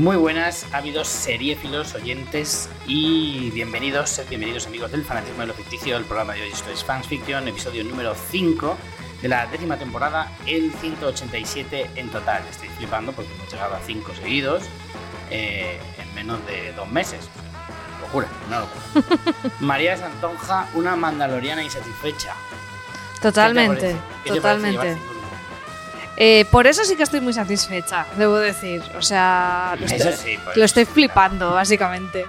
Muy buenas, ávidos seriéfilos, oyentes y bienvenidos, sed bienvenidos amigos del fanatismo de lo ficticio, el programa de hoy esto es Fans Fiction, episodio número 5 de la décima temporada, el 187 en total. Estoy flipando porque hemos llegado a 5 seguidos eh, en menos de dos meses. Locura, una locura. María Santonja, una mandaloriana insatisfecha. Totalmente, ¿Qué te totalmente. Eh, por eso sí que estoy muy satisfecha, debo decir. O sea, lo Eso estoy, sí, pues. lo estoy flipando, básicamente.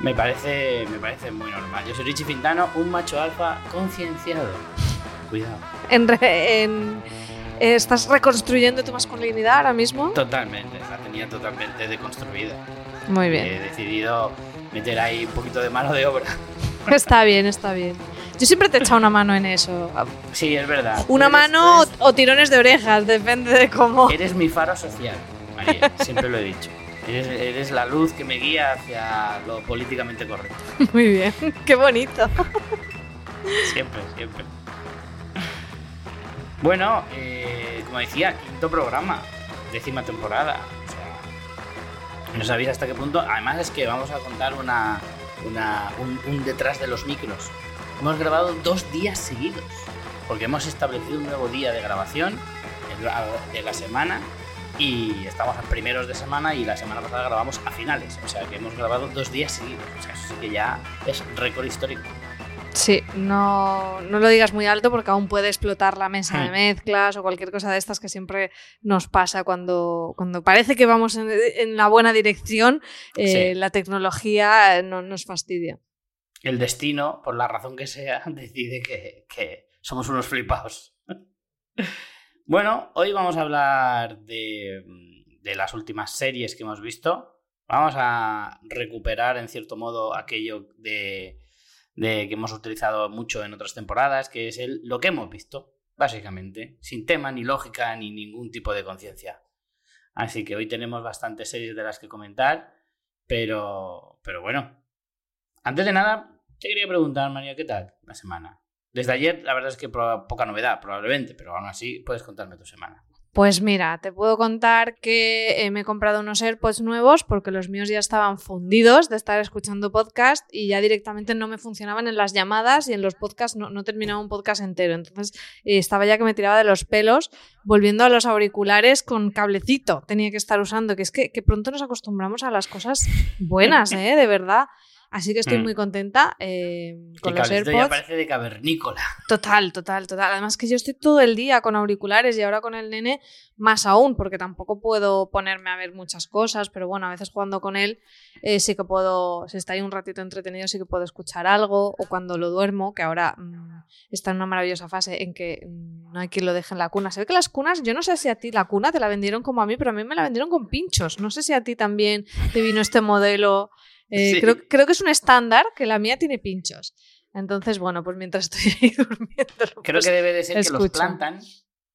Me parece, me parece muy normal. Yo soy Richie Fintano, un macho alfa concienciado. Cuidado. En re- en- eh, ¿Estás reconstruyendo tu masculinidad ahora mismo? Totalmente, la tenía totalmente deconstruida. Muy He bien. decidido meter ahí un poquito de mano de obra. Está bien, está bien. Yo siempre te he echado una mano en eso. Sí, es verdad. Una Eres- mano eres- o, tirones de orejas, depende de cómo. Eres mi faro social, María, siempre lo he dicho. Eres, eres la luz que me guía hacia lo políticamente correcto. Muy bien, qué bonito. Siempre, siempre. Bueno, eh, como decía, quinto programa, décima temporada. O sea, no sabéis hasta qué punto. Además es que vamos a contar una, una- un, un detrás de los micros. Hemos grabado dos días seguidos, porque hemos establecido un nuevo día de grabación de la semana y estamos a primeros de semana y la semana pasada grabamos a finales. O sea que hemos grabado dos días seguidos. O sea, eso sí que ya es récord histórico. Sí, no, no lo digas muy alto porque aún puede explotar la mesa de Hmm. mezclas o cualquier cosa de estas que siempre nos pasa cuando, cuando parece que vamos en, en la buena dirección, eh, Sí. la tecnología eh, no, nos fastidia. El destino, por la razón que sea, decide que, que somos unos flipados. bueno, hoy vamos a hablar de, de las últimas series que hemos visto. Vamos a recuperar, en cierto modo, aquello de, de que hemos utilizado mucho en otras temporadas, que es el, lo que hemos visto, básicamente, sin tema, ni lógica, ni ningún tipo de conciencia. Así que hoy tenemos bastantes series de las que comentar, pero, pero bueno, antes de nada, te quería preguntar, María, ¿qué tal la semana? Desde ayer, la verdad es que poca novedad, probablemente, pero aún así puedes contarme tu semana. Pues mira, te puedo contar que eh, me he comprado unos AirPods nuevos porque los míos ya estaban fundidos de estar escuchando podcast y ya directamente no me funcionaban en las llamadas y en los podcasts no, no terminaba un podcast entero. Entonces eh, estaba ya que me tiraba de los pelos volviendo a los auriculares con cablecito. Tenía que estar usando, que es que, que pronto nos acostumbramos a las cosas buenas, ¿eh? De verdad. Así que estoy Mm. muy contenta eh, con los AirPods. ya parece de cavernícola. Total, total, total. Además que yo estoy todo el día con auriculares y ahora con el nene más aún, porque tampoco puedo ponerme a ver muchas cosas, pero bueno, a veces jugando con él eh, sí que puedo, si está ahí un ratito entretenido, sí que puedo escuchar algo, o cuando lo duermo, que ahora mm, está en una maravillosa fase en que mm, no hay quien lo deje en la cuna. Se ve que las cunas, yo no sé si a ti la cuna te la vendieron como a mí, pero a mí me la vendieron con pinchos. No sé si a ti también te vino este modelo. Eh, Sí. creo, creo que es un estándar que la mía tiene pinchos. Entonces, bueno, pues mientras estoy ahí durmiendo. Creo pues, que debe de ser que los plantan,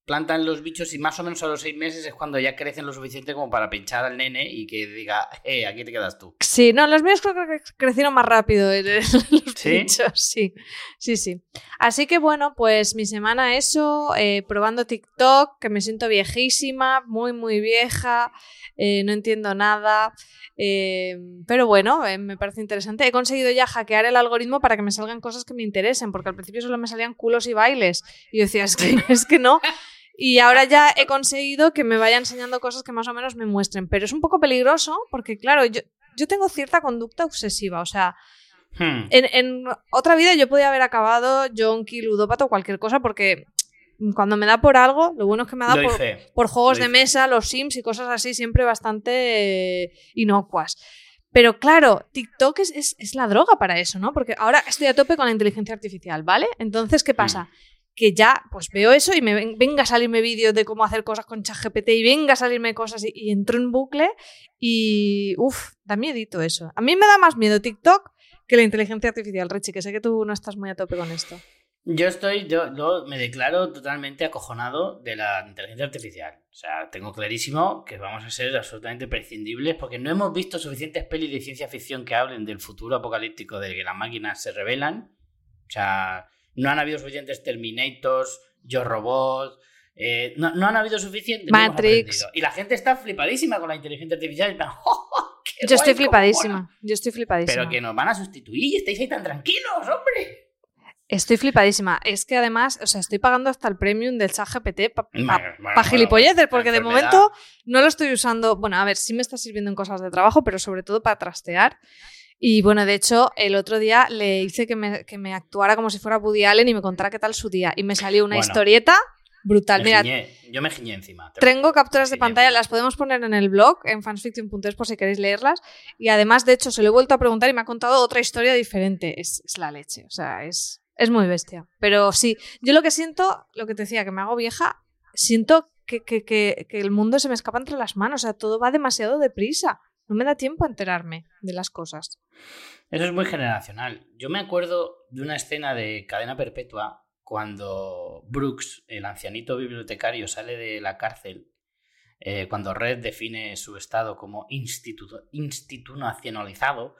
plantan los bichos y más o menos a los seis meses es cuando ya crecen lo suficiente como para pinchar al nene y que diga, eh, aquí te quedas tú. Sí, no, los míos creo que crecieron más rápido eh, los ¿Sí? pinchos, sí, sí, sí. Así que bueno, pues mi semana eso, eh, probando TikTok, que me siento viejísima, muy, muy vieja, eh, no entiendo nada, eh, pero bueno, me parece interesante. He conseguido ya hackear el algoritmo para que me salgan cosas que me interesen, porque al principio solo me salían culos y bailes, y yo decía, es que, es que no. Y ahora ya he conseguido que me vaya enseñando cosas que más o menos me muestren. Pero es un poco peligroso porque, claro, yo, yo tengo cierta conducta obsesiva. O sea, Hmm. en, en otra vida yo podía haber acabado junkie, ludópata o cualquier cosa porque cuando me da por algo, lo bueno es que me da por, por juegos de mesa, los Sims y cosas así, siempre bastante inocuas. Pero claro, TikTok es, es- es la droga para eso, ¿no? Porque ahora estoy a tope con la inteligencia artificial, ¿vale? Entonces, ¿qué pasa? Que ya, pues veo eso y me ven- venga a salirme vídeos de cómo hacer cosas con ChatGPT y venga a salirme cosas y, entro en bucle y, uff, da miedito eso. A mí me da más miedo TikTok que la inteligencia artificial, Richie, que sé que tú no estás muy a tope con esto. Yo estoy, yo, yo me declaro totalmente acojonado de la inteligencia artificial. O sea, tengo clarísimo que vamos a ser absolutamente prescindibles porque no hemos visto suficientes pelis de ciencia ficción que hablen del futuro apocalíptico de que las máquinas se revelan. O sea, no han habido suficientes Terminators, Yo Robot, eh, no, no han habido suficiente. no hemos Matrix. Y la gente está flipadísima con la inteligencia artificial. y "Oh, Yo estoy guay, cómo mola". flipadísima. Yo estoy flipadísima. Pero que nos van a sustituir y estáis ahí tan tranquilos, hombre. Estoy flipadísima. Es que además, o sea, estoy pagando hasta el premium del chat GPT para bueno, gilipolleces, porque de momento no lo estoy usando. Bueno, a ver, sí me está sirviendo en cosas de trabajo, pero sobre todo para trastear. Y bueno, de hecho, el otro día le hice que me, que me actuara como si fuera Woody Allen y me contara qué tal su día. Y me salió una Bueno. historieta brutal. Mira, giñé, yo me giñé encima. te- tengo capturas de pantalla, las podemos poner en el blog, en fansfiction.es por si queréis leerlas. Y además, de hecho, se lo he vuelto a preguntar y me ha contado otra historia diferente. Es, es la leche, o sea, es, es muy bestia. Pero sí, yo lo que siento, lo que te decía, que me hago vieja, siento que, que- que- que el mundo se me escapa entre las manos, o sea, todo va demasiado deprisa. No me da tiempo a enterarme de las cosas. Eso es muy generacional. Yo me acuerdo de una escena de Cadena Perpetua cuando Brooks, el ancianito bibliotecario, sale de la cárcel, eh, cuando Red define su estado como instituto- institucionalizado,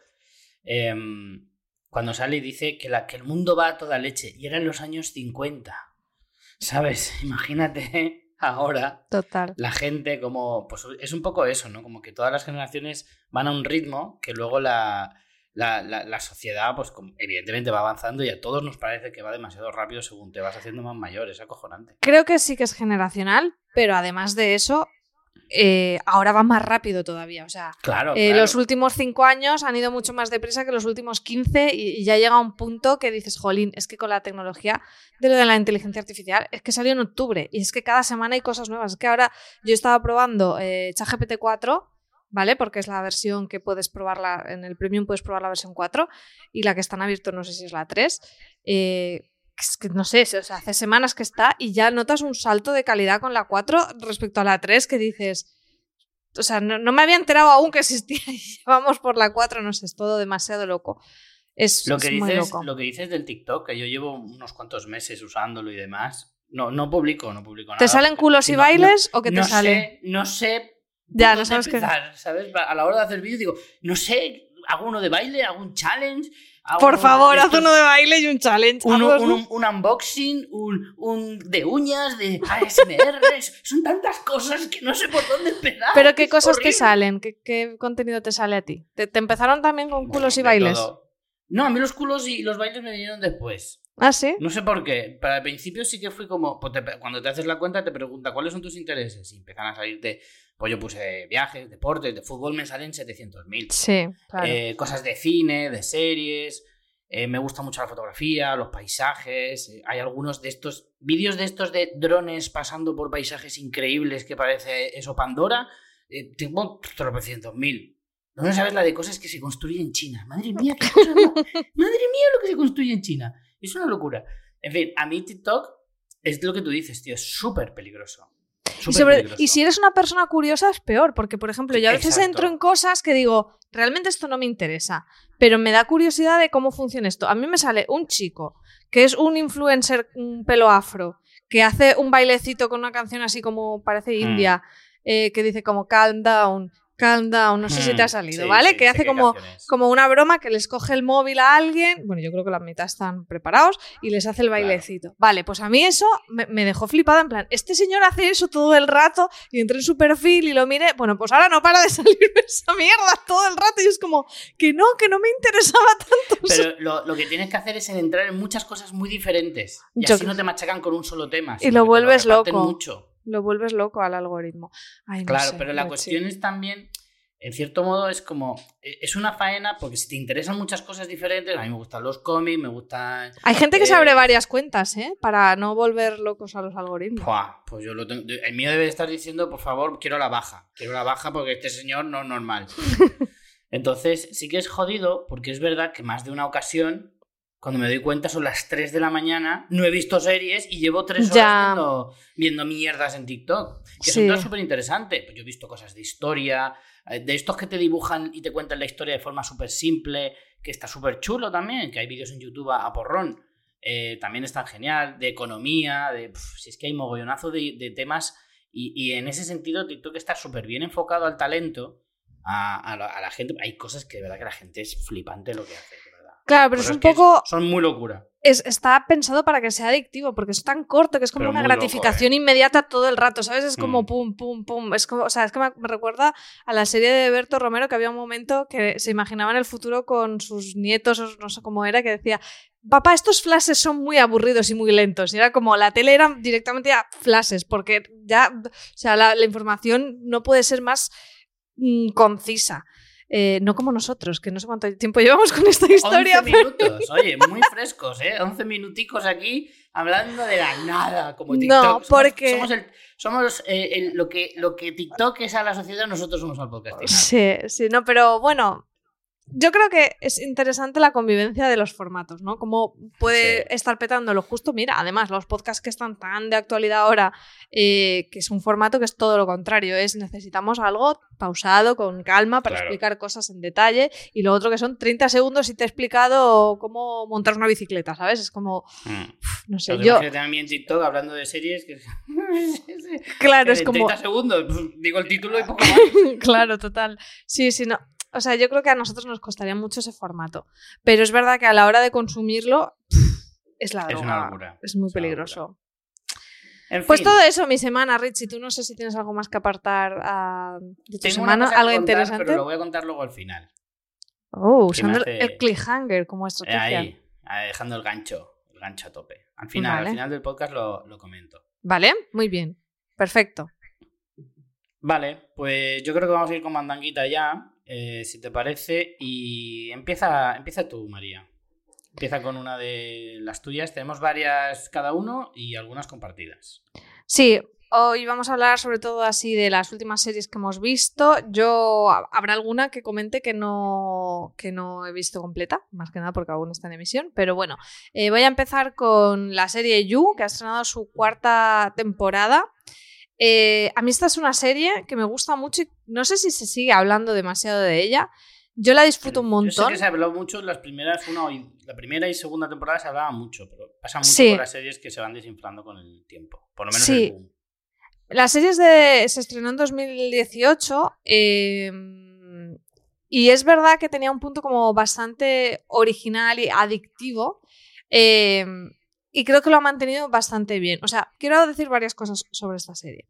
em, cuando sale y dice que el mundo va a toda leche, y era en los años 50. ¿Sabes? Imagínate ahora Total. la gente como pues es un poco eso no como que todas las generaciones van a un ritmo que luego la, la, la- la sociedad pues como- evidentemente va avanzando y a todos nos parece que va demasiado rápido según te vas haciendo más mayor es acojonante Creo que sí que es generacional, pero además de eso, eh, ahora va más rápido todavía. O sea, claro, Eh, claro. Los últimos cinco años han ido mucho más deprisa que los últimos 15 y, y ya llega un punto que dices, jolín, es que con la tecnología de lo de la inteligencia artificial es que salió en octubre y es que cada semana hay cosas nuevas. Es que ahora yo estaba probando eh, ChatGPT 4, ¿vale? Porque es la versión que puedes probarla, en el Premium puedes probar la versión 4 y la que está en abierto no sé si es la 3. Eh, es que no sé, o sea, hace semanas que está y ya notas un salto de calidad con la 4 respecto a la 3 que dices, o sea, no, no me había enterado aún que existía y vamos por la 4, no sé, es todo demasiado loco. Es, lo que es muy dices loco. lo que dices del TikTok que yo llevo unos cuantos meses usándolo y demás no no publico no publico nada ¿Te salen culos y no- bailes o qué te no sale? sé, no sé Ya, no sabes qué- empezar, ¿sabes? A la hora de hacer vídeo digo no sé hago uno de baile hago un challenge Por favor, haz uno de baile y un challenge. un, ¿no? un- un unboxing, un, un de uñas, de ASMR. son tantas cosas que no sé por dónde empezar. Pero ¿qué cosas te horrible. salen? ¿Qué, qué contenido te sale a ti? ¿Te, te empezaron también con culos Bueno, y bailes? todo. No, a mí los culos y los bailes me vinieron después. ¿Ah, sí? No sé por qué. Pero al principio sí que fui como. pues te- cuando te haces la cuenta, te pregunta cuáles son tus intereses. Y empiezan a salirte. Pues yo puse viajes, deportes, de fútbol me salen 700.000. Sí, claro. Eh, cosas de cine, de series. eh, me gusta mucho la fotografía, los paisajes. eh, hay algunos de estos vídeos de estos de drones pasando por paisajes increíbles que parece eso Pandora. tengo tropecientos mil. No sabes la de cosas que se construyen en China. Madre mía, qué cosa Madre mía, lo que se construye en China. Es una locura. En fin, a mí TikTok es lo que tú dices, tío. Es súper peligroso. Y, sobre- y si eres una persona curiosa es peor, porque por ejemplo yo a veces Exacto. entro en cosas que digo, realmente esto no me interesa, pero me da curiosidad de cómo funciona esto. A mí me sale un chico que es un influencer, un pelo afro, que hace un bailecito con una canción así como parece Hmm. india, eh, que dice como calm down, calm down, no sé si te ha Mm, salido, sí, ¿vale? sí, que hace como, como una broma que les coge el móvil a alguien, bueno, yo creo que la mitad están preparados y les hace el Claro. bailecito. Vale, pues a mí eso me, me dejó flipada en plan, este señor hace eso todo el rato y entré en su perfil y lo miré, bueno, pues ahora no para de salirme esa mierda todo el rato y es como, que no, que no me interesaba tanto. Pero lo, lo que tienes que hacer es entrar en muchas cosas muy diferentes. Y Yo así no te machacan con un solo tema. Y lo vuelves reparten loco. mucho. Lo vuelves loco al algoritmo. Ay, no Claro, sé, pero la cuestión es también, en cierto modo, es como. eh, Es una faena porque si te interesan muchas cosas diferentes, a mí me gustan los cómics, me gustan. Hay gente que se eh, abre varias cuentas, ¿eh? Para no volver locos a los algoritmos. Buah, pues yo lo tengo. El mío debe estar diciendo, por favor, quiero la baja. Quiero la baja porque este señor no es normal. Entonces, sí que es jodido porque es verdad que más de una ocasión, cuando me doy cuenta, son las 3 de la mañana, no he visto series y llevo 3 horas Ya. viendo, viendo mierdas en TikTok. Que Sí. son súper interesantes. Pues yo he visto cosas de historia, eh, de estos que te dibujan y te cuentan la historia de forma súper simple, que está súper chulo también, que hay vídeos en YouTube a, porrón. eh, también están genial, de economía, de pf, si es que hay mogollonazo de, de temas y, y en ese sentido TikTok está súper bien enfocado al talento, a, a la, a la gente. Hay cosas que de verdad que la gente es flipante lo que hace. Claro, pero es un poco. Son muy locura. es, está pensado para que sea adictivo, porque es tan corto que es como Pero una loco, gratificación inmediata todo el rato, ¿sabes? Es como Mm. pum, pum, pum. Es como, o sea, es que me, me recuerda a la serie de Berto Romero que había un momento que se imaginaba en el futuro con sus nietos, o no sé cómo era, que decía. Papá, estos flashes son muy aburridos y muy lentos. Y era como la tele era directamente a flashes, porque ya, o sea, la, la información no puede ser más mm, concisa. Eh, no como nosotros, que no sé cuánto tiempo llevamos con esta historia. 11 pero- minutos, oye, muy frescos, ¿eh? 11 minuticos aquí hablando de la nada, como No, TikTok. Somos- porque- Somos, el- somos, eh, el- lo, que, lo que TikTok es a la sociedad, nosotros somos al podcast. Sí, sí, no, pero bueno, yo creo que es interesante la convivencia de los formatos, ¿no? Cómo puede Sí. estar petando lo justo. Mira, además, los podcasts que están tan de actualidad ahora, eh, que es un formato que es todo lo contrario, es necesitamos algo pausado, con calma, para Claro. explicar cosas en detalle, y lo otro que son 30 segundos y te he explicado cómo montar una bicicleta, ¿sabes? Es como, Mm. no sé, Los yo, también TikTok hablando de series que claro, es como... 30 segundos, pues, digo el título y poco más. claro, total. Sí, sí, no. O sea, yo creo que a nosotros nos costaría mucho ese formato. Pero es verdad que a la hora de consumirlo, es la Es droga. una locura. Es muy Es peligroso. En Pues fin, todo eso, mi semana, Richie. Tú no sé si tienes algo más que apartar ah, de tu tengo una semana. cosa ¿Algo contar, interesante? Pero lo voy a contar luego al final. Oh, usando hace- el cliffhanger como estrategia. Ahí, ahí, dejando el gancho, el gancho a tope. Al final, Vale. al final del podcast lo, lo comento. Vale, muy bien. Perfecto. Vale, pues yo creo que vamos a ir con mandanguita ya, eh, si te parece. Y empieza, empieza tú, María. Empieza con una de las tuyas. Tenemos varias cada uno y algunas compartidas. Sí, hoy vamos a hablar sobre todo así de las últimas series que hemos visto. Yo habrá alguna que comente que no, que no he visto completa, más que nada porque aún está en emisión. Pero bueno, eh, voy a empezar con la serie You, que ha estrenado su cuarta temporada. Eh, a mí esta es una serie que me gusta mucho y no sé si se sigue hablando demasiado de ella. Yo la disfruto un Yo sé montón. que se habló mucho en las primeras, una la primera y segunda temporada se hablaba mucho, pero pasa mucho Sí. con las series que se van desinflando con el tiempo. Por lo menos Sí. el. La serie es de, se estrenó en 2018 eh, y es verdad que tenía un punto como bastante original y adictivo eh, y creo que lo ha mantenido bastante bien. O sea, quiero decir varias cosas sobre esta serie.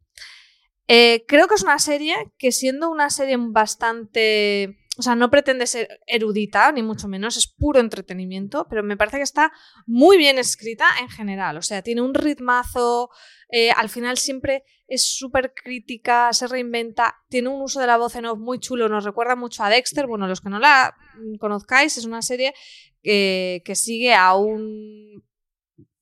Eh, creo que es una serie que siendo una serie bastante... O sea, no pretende ser erudita, ni mucho menos, es puro entretenimiento, pero me parece que está muy bien escrita en general. O sea, tiene un ritmazo, eh, al final siempre es súper crítica, se reinventa, tiene un uso de la voz en off muy chulo, nos recuerda mucho a Dexter. Bueno, los que no la conozcáis, es una serie que, que sigue a un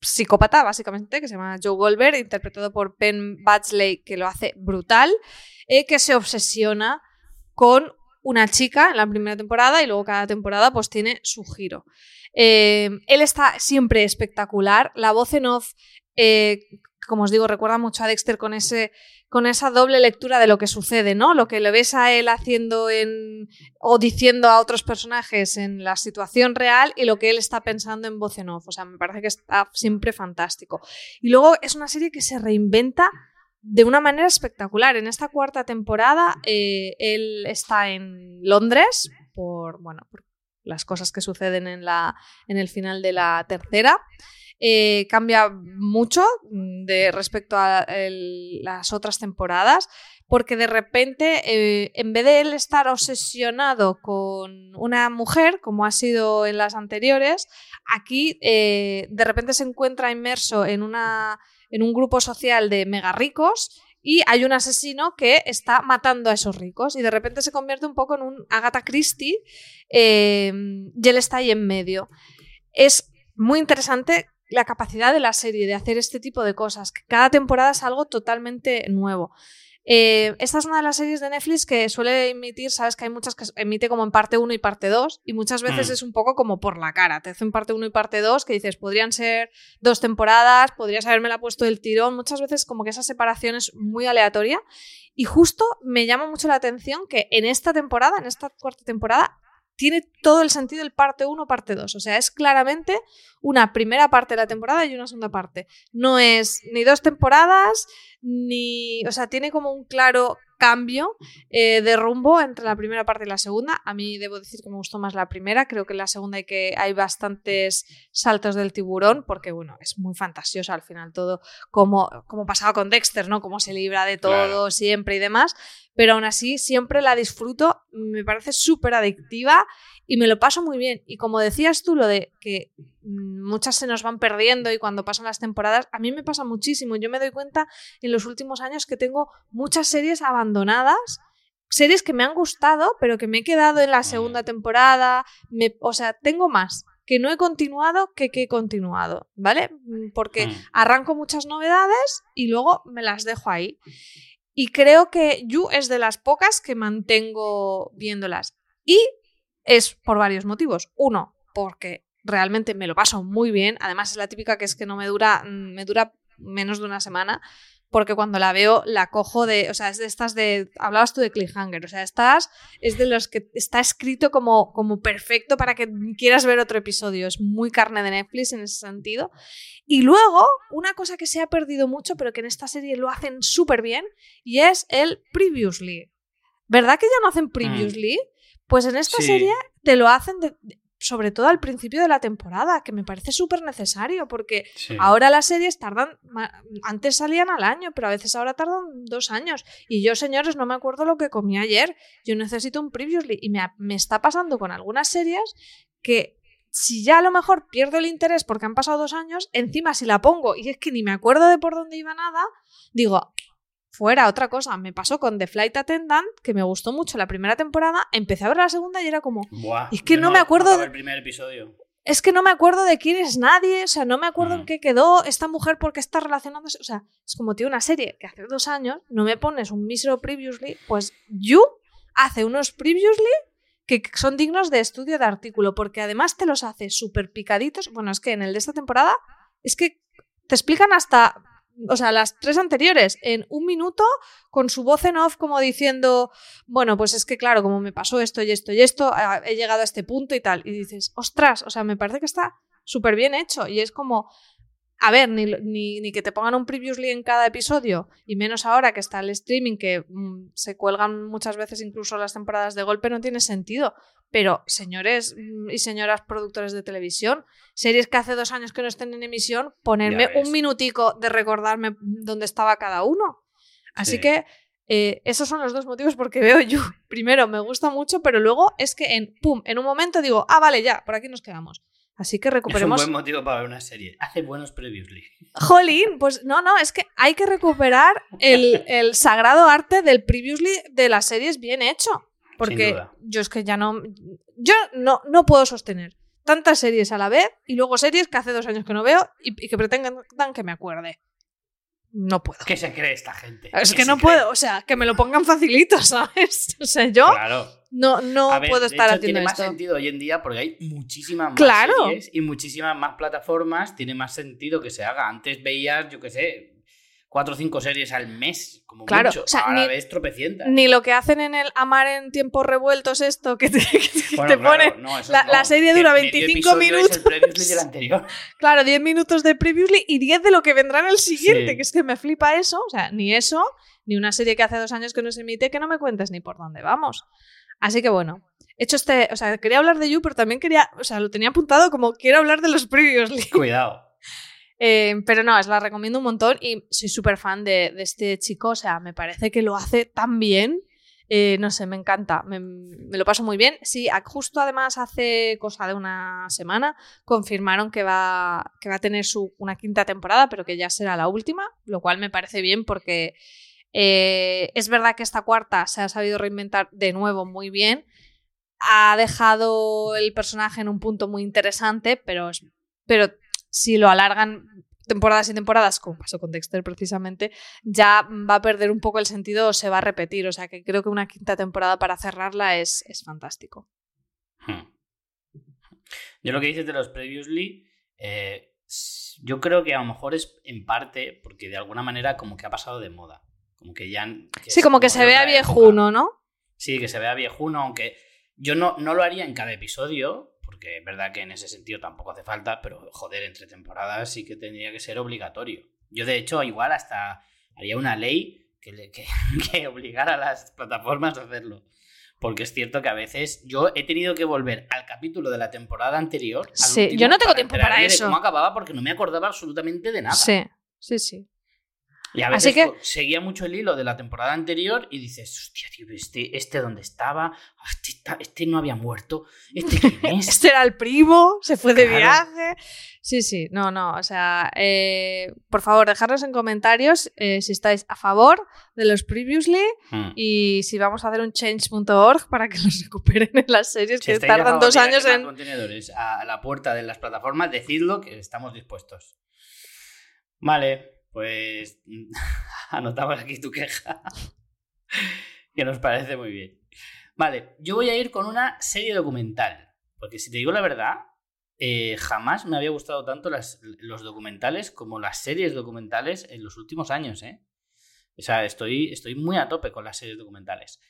psicópata, básicamente, que se llama Joe Goldberg, interpretado por Penn Badgley, que lo hace brutal, eh, que se obsesiona con una chica en la primera temporada y luego cada temporada pues tiene su giro. Eh, él está siempre espectacular, la voz en off, eh, como os digo, recuerda mucho a Dexter con, ese, con esa doble lectura de lo que sucede, ¿no? Lo que le ves a él haciendo en, o diciendo a otros personajes en la situación real y lo que él está pensando en voz en off. O sea, me parece que está siempre fantástico. Y luego es una serie que se reinventa de una manera espectacular. En esta cuarta temporada, eh, él está en Londres por, bueno, por las cosas que suceden en, la, en el final de la tercera. Eh, cambia mucho de respecto a las otras temporadas porque de repente eh, en vez de él estar obsesionado con una mujer como ha sido en las anteriores aquí eh, de repente se encuentra inmerso en una en un grupo social de mega ricos y hay un asesino que está matando a esos ricos y de repente se convierte un poco en un Agatha Christie eh, y él está ahí en medio. Es muy interesante la capacidad de la serie de hacer este tipo de cosas, que cada temporada es algo totalmente nuevo. Eh, esta es una de las series de Netflix que suele emitir, sabes que hay muchas que emite como en parte 1 y parte 2 y muchas veces Mm. es un poco como por la cara, te hacen parte 1 y parte 2 que dices, podrían ser dos temporadas, podrías haberme la puesto del tirón, muchas veces como que esa separación es muy aleatoria y justo me llama mucho la atención que en esta temporada, en esta cuarta temporada, tiene todo el sentido el parte 1, parte 2. O sea, es claramente una primera parte de la temporada y una segunda parte. No es ni dos temporadas, ni. O sea, tiene como un claro cambio eh, de rumbo entre la primera parte y la segunda. A mí debo decir que me gustó más la primera. Creo que en la segunda hay, que, hay bastantes saltos del tiburón, porque bueno, es muy fantasioso al final todo, como, como pasaba con Dexter, ¿no? Cómo se libra de todo Claro. siempre y demás. Pero aún así, siempre la disfruto. Me parece súper adictiva y me lo paso muy bien. Y como decías tú, lo de que mm, muchas se nos van perdiendo y cuando pasan las temporadas, a mí me pasa muchísimo. Yo me doy cuenta en los últimos años que tengo muchas series abandonadas, series que me han gustado, pero que me he quedado en la segunda temporada. Me, o sea, tengo más que no he continuado que que he continuado, ¿vale? Mm, Porque Mm. arranco muchas novedades y luego me las dejo ahí. Y creo que You es de las pocas que mantengo viéndolas. Y es por varios motivos. Uno, porque realmente me lo paso muy bien. Además, es la típica que es que no me dura, mm, me dura menos de una semana. Porque cuando la veo, la cojo de. O sea, es de estas de. Hablabas tú de cliffhanger. O sea, estás. Es de los que está escrito como, como perfecto para que quieras ver otro episodio. Es muy carne de Netflix en ese sentido. Y luego, una cosa que se ha perdido mucho, pero que en esta serie lo hacen súper bien, y es el previously. ¿Verdad que ya no hacen previously? Pues en esta Sí. serie te lo hacen de- sobre todo al principio de la temporada, que me parece súper necesario, porque Sí. ahora las series tardan, antes salían al año, pero a veces ahora tardan dos años. Y yo, señores, no me acuerdo lo que comí ayer, yo necesito un previously. Y me, me está pasando con algunas series que si ya a lo mejor pierdo el interés porque han pasado dos años, encima si la pongo y es que ni me acuerdo de por dónde iba nada, digo, fuera otra cosa. Me pasó con The Flight Attendant, que me gustó mucho la primera temporada, empecé a ver la segunda y era como, Buah, es que no me acuerdo el primer episodio. es que no me acuerdo de quién es nadie, o sea, no me acuerdo Mm. en qué quedó esta mujer porque está relacionándose, o sea, es como tío una serie que hace dos años no me pones un mísero previously, pues You hace unos previously que son dignos de estudio de artículo, porque además te los hace súper picaditos, bueno, es que en el de esta temporada es que te explican hasta, o sea, las tres anteriores en un minuto con su voz en off como diciendo, bueno, pues es que claro, como me pasó esto y esto y esto, he llegado a este punto y tal. Y dices, ostras, o sea, me parece que está súper bien hecho. Y es como, a ver, ni, ni, ni que te pongan un previously en cada episodio, y menos ahora que está el streaming, que mm, se cuelgan muchas veces incluso las temporadas de golpe, no tiene sentido. Pero, señores mm, y señoras productores de televisión, series que hace dos años que no estén en emisión, ponerme un minutico de recordarme dónde estaba cada uno. Así Sí. que eh, esos son los dos motivos porque veo You. Primero, me gusta mucho, pero luego es que en, pum, en un momento digo, ah, vale, ya, por aquí nos quedamos. Así que Es un recuperemos. buen motivo para ver una serie. Hace buenos previously. Jolín, pues no, no, es que hay que recuperar el, el sagrado arte del previously de las series bien hecho. Porque yo es que ya no. Yo no, no puedo sostener tantas series a la vez y luego series que hace dos años que no veo y, y que pretendan que me acuerde. No puedo. ¿Qué se cree esta gente? Es ¿Qué que no cree? puedo, o sea, que me lo pongan facilito, ¿sabes? O sea, yo Claro. no, no ver, puedo de estar hecho, haciendo tiene esto. más sentido hoy en día porque hay muchísimas más Claro. series y muchísimas más plataformas. Tiene más sentido que se haga. Antes veías, yo qué sé, cuatro o cinco series al mes, como Claro, mucho. o sea, Ahora ni- ves tropecientas. Ni lo que hacen en el Amar en tiempos revueltos, esto que te, que Bueno, te claro, ponen. no, la- no, la serie dura medio 25 episodio minutos. Es el anterior. Claro, 10 minutos de previously y 10 de lo que vendrá en el siguiente, Sí. que es que me flipa eso. O sea, ni eso, ni una serie que hace dos años que no se emite, que no me cuentes ni por dónde vamos. Así que bueno, he hecho este. O sea, quería hablar de You, pero también quería. O sea, lo tenía apuntado como quiero hablar de los previously. Cuidado. Eh, pero no, os la recomiendo un montón y soy súper fan de, este chico. O sea, me parece que lo hace tan bien. Eh, no sé, me encanta. Me, lo paso muy bien. Sí, justo además hace cosa de una semana confirmaron que va, que va a tener su, una quinta temporada, pero que ya será la última, lo cual me parece bien porque eh, es verdad que esta cuarta se ha sabido reinventar de nuevo muy bien. Ha dejado el personaje en un punto muy interesante, pero, pero si lo alargan temporadas y temporadas, como pasó con Dexter precisamente, ya va a perder un poco el sentido o se va a repetir. O sea que creo que una quinta temporada para cerrarla es, es fantástico. Hmm. Yo lo que dices de los previously, eh, yo creo que a lo mejor es en parte porque de alguna manera como que ha pasado de moda. Como que ya... que Sí, como que se vea viejuno, época. ¿no? Sí, que se vea viejuno, aunque yo no, no lo haría en cada episodio, porque es verdad que en ese sentido tampoco hace falta, pero joder, entre temporadas sí que tendría que ser obligatorio. Yo de hecho igual hasta haría una ley que, que obligar a las plataformas a hacerlo. Porque es cierto que a veces yo he tenido que volver al capítulo de la temporada anterior. sí, yo no tengo tiempo para eso. De cómo acababa porque no me acordaba absolutamente de nada. Sí, sí, sí. Y a veces seguía mucho el hilo de la temporada anterior y dices, hostia, tío, este, este dónde estaba, este, este, no había muerto, este quién es. este era el primo, se fue de viaje. Sí, sí, no, no, o sea, eh, por favor, dejadnos en comentarios eh, si estáis a favor de los previously hmm. y si vamos a hacer un change.org para que los recuperen en las series que tardan dos años en... contenedores a la puerta de las plataformas, decidlo que estamos dispuestos. Vale, pues anotamos aquí tu queja, que nos parece muy bien. Vale, yo voy a ir con una serie documental, porque si te digo la verdad, eh, jamás me había gustado tanto los documentales como las series documentales en los últimos años, ¿eh? O sea, estoy, estoy muy a tope con las series documentales.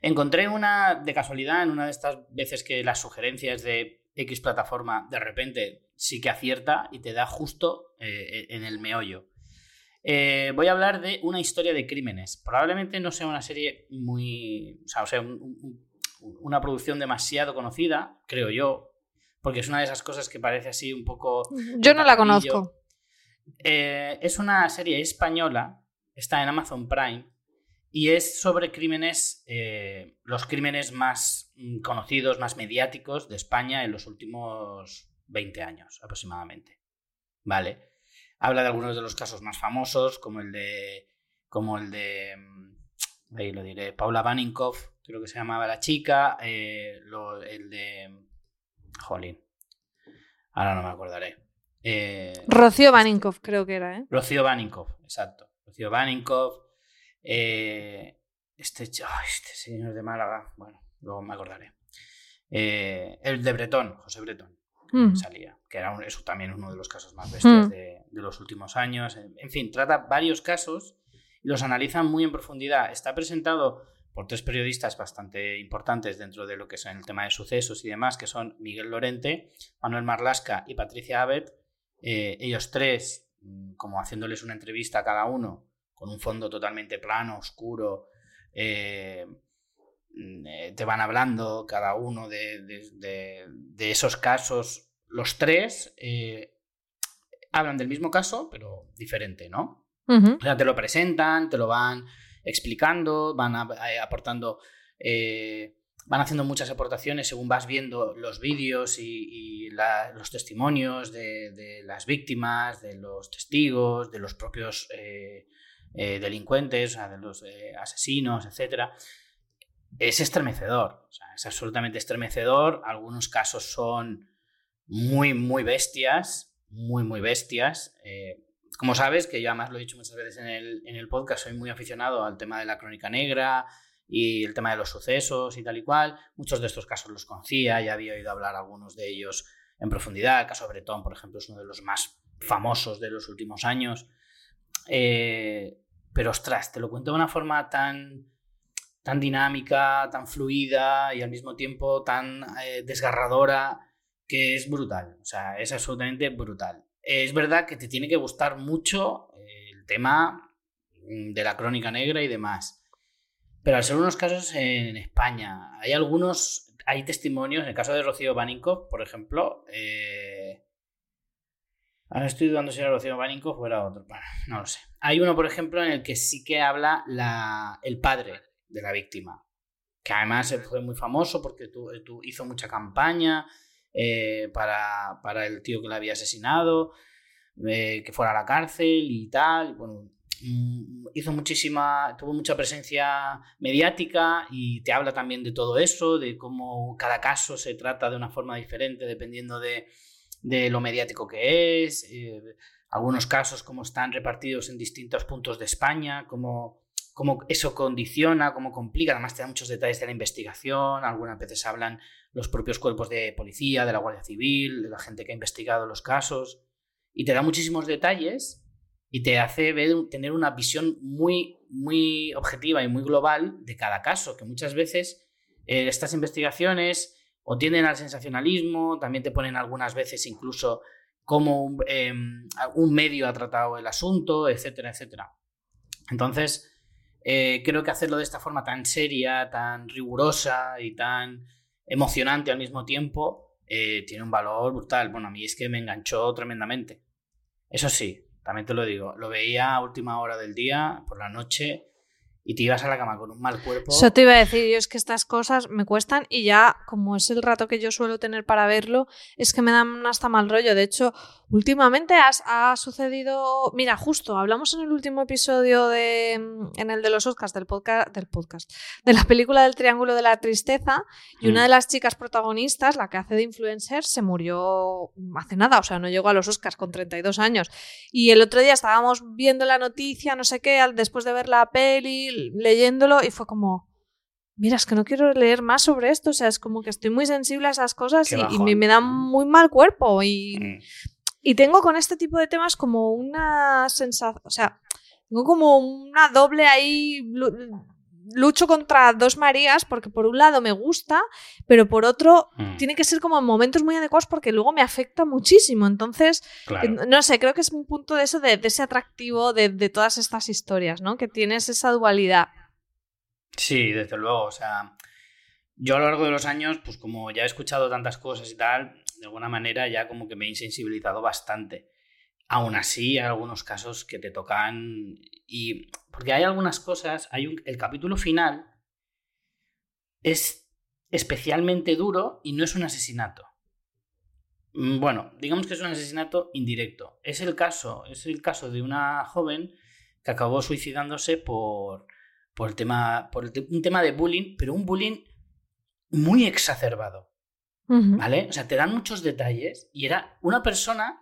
Encontré una de casualidad en una de estas veces que las sugerencias de X plataforma de repente sí que acierta y te da justo eh, en el meollo. Eh, voy a hablar de una historia de crímenes. Probablemente no sea una serie muy. O sea, una producción demasiado conocida, creo yo, porque es una de esas cosas que parece así un poco. Yo no la conozco. Eh, es una serie española, está en Amazon Prime, y es sobre crímenes, eh, los crímenes más mm, conocidos, más mediáticos de España en los últimos 20 años aproximadamente. ¿Vale? Habla de algunos de los casos más famosos, como el de. como el de. Mm, ahí lo diré. Paula Baninkoff, creo que se llamaba la chica. Eh, el de. Jolín. Ahora no me acordaré. Eh, Rocío Baninkoff, creo que era, ¿eh? Rocío Baninkoff, exacto. Rocío Baninkoff. Eh, este, este señor de Málaga. Bueno, luego me acordaré. el de Bretón, José Bretón. Salía, que era eso también uno de los casos más bestias de, de los últimos años. En fin, trata varios casos y los analiza muy en profundidad. Está presentado por tres periodistas bastante importantes dentro de lo que es el tema de sucesos y demás, que son Miguel Lorente, Manuel Marlasca y Patricia Abed. Eh, ellos tres, mm, como haciéndoles una entrevista a cada uno, con un fondo totalmente plano, oscuro, eh, te van hablando cada uno de, esos casos. Los tres hablan del mismo caso, pero diferente, ¿no? O sea, te lo presentan, te lo van explicando, van eh, aportando, eh, van haciendo muchas aportaciones según vas viendo los vídeos y, los testimonios de, las víctimas, de los testigos, de los propios eh, delincuentes, o sea, de los asesinos, etc. Es estremecedor, o sea, es absolutamente estremecedor. Algunos casos son muy, muy bestias muy, muy bestias. Eh, como sabes, que yo además lo he dicho muchas veces en el, en el, podcast, soy muy aficionado al tema de la crónica negra y el tema de los sucesos y tal y cual. Muchos de estos casos los conocía, ya había oído hablar algunos de ellos en profundidad. El caso Bretón, por ejemplo, es uno de los más famosos de los últimos años. Eh, pero ostras, te lo cuento de una forma tan, tan dinámica, tan fluida y al mismo tiempo tan eh, desgarradora que es brutal, o sea, es absolutamente brutal. Es verdad que te tiene que gustar mucho eh, el tema mm, de la crónica negra y demás. Pero al ser unos casos en España, hay algunos, hay testimonios, en el caso de Rocío Baninkov, por ejemplo, eh, ahora estoy dudando si era Rocío Baninkov o era otro, no lo sé. Hay uno, por ejemplo, en el que sí que habla la, el padre de la víctima, que además fue muy famoso porque hizo mucha campaña eh, para, para, el tío que la había asesinado, eh, que fuera a la cárcel y tal. Bueno, mm, hizo muchísima, tuvo mucha presencia mediática y te habla también de todo eso, de cómo cada caso se trata de una forma diferente dependiendo de, de lo mediático que es. Eh, algunos casos como están repartidos en distintos puntos de España, cómo, cómo eso condiciona, cómo complica. Además te da muchos detalles de la investigación. Algunas veces hablan los propios cuerpos de policía, de la Guardia Civil, de la gente que ha investigado los casos, y te da muchísimos detalles y te hace ver, tener una visión muy, muy objetiva y muy global de cada caso, que muchas veces eh, estas investigaciones o tienden al sensacionalismo, también te ponen algunas veces incluso cómo em, un medio ha tratado el asunto, etcétera, etcétera. Entonces, eh, creo que hacerlo de esta forma tan seria, tan rigurosa y tan emocionante al mismo tiempo, eh, tiene un valor brutal. Bueno, a mí es que me enganchó tremendamente. Eso sí, también te lo digo, lo veía a última hora del día, por la noche, y te ibas a la cama con un mal cuerpo. Eso te iba a decir, yo es que estas cosas me cuestan y ya, como es el rato que yo suelo tener para verlo, es que me dan hasta mal rollo. De hecho, últimamente has- ha sucedido. Mira, justo, hablamos en el último episodio de. en el de los Oscars del podcast. del podcast. De la película del Triángulo de la Tristeza. Y una Mm. de las chicas protagonistas, la que hace de influencer, se murió hace nada, o sea, no llegó a los Oscars con 32 años. Y el otro día estábamos viendo la noticia, no sé qué, después de ver la peli, leyéndolo, y fue como, mira, es que no quiero leer más sobre esto, o sea, es como que estoy muy sensible a esas cosas Qué y, me, me dan muy mal cuerpo. Y, Mm. y tengo con este tipo de temas como una sensación, o sea, tengo como una doble ahí, lucho contra dos Marías, porque por un lado me gusta, pero por otro Mm. tiene que ser como en momentos muy adecuados porque luego me afecta muchísimo. Entonces, Claro. eh, no sé, creo que es un punto de eso, de, de ese atractivo de, de todas estas historias, ¿no? Que tienes esa dualidad. Sí, desde luego. O sea, yo a lo largo de los años, pues como ya he escuchado tantas cosas y tal, de alguna manera ya como que me he insensibilizado bastante. Aún así, hay algunos casos que te tocan y... Porque hay algunas cosas, hay un, el capítulo final es especialmente duro y no es un asesinato. Mm, Bueno, digamos que es un asesinato indirecto. Es el caso, es el caso de una joven que acabó suicidándose por, por el tema, por el un tema de bullying, pero un bullying muy exacerbado. ¿vale? O sea, te dan muchos detalles y era una persona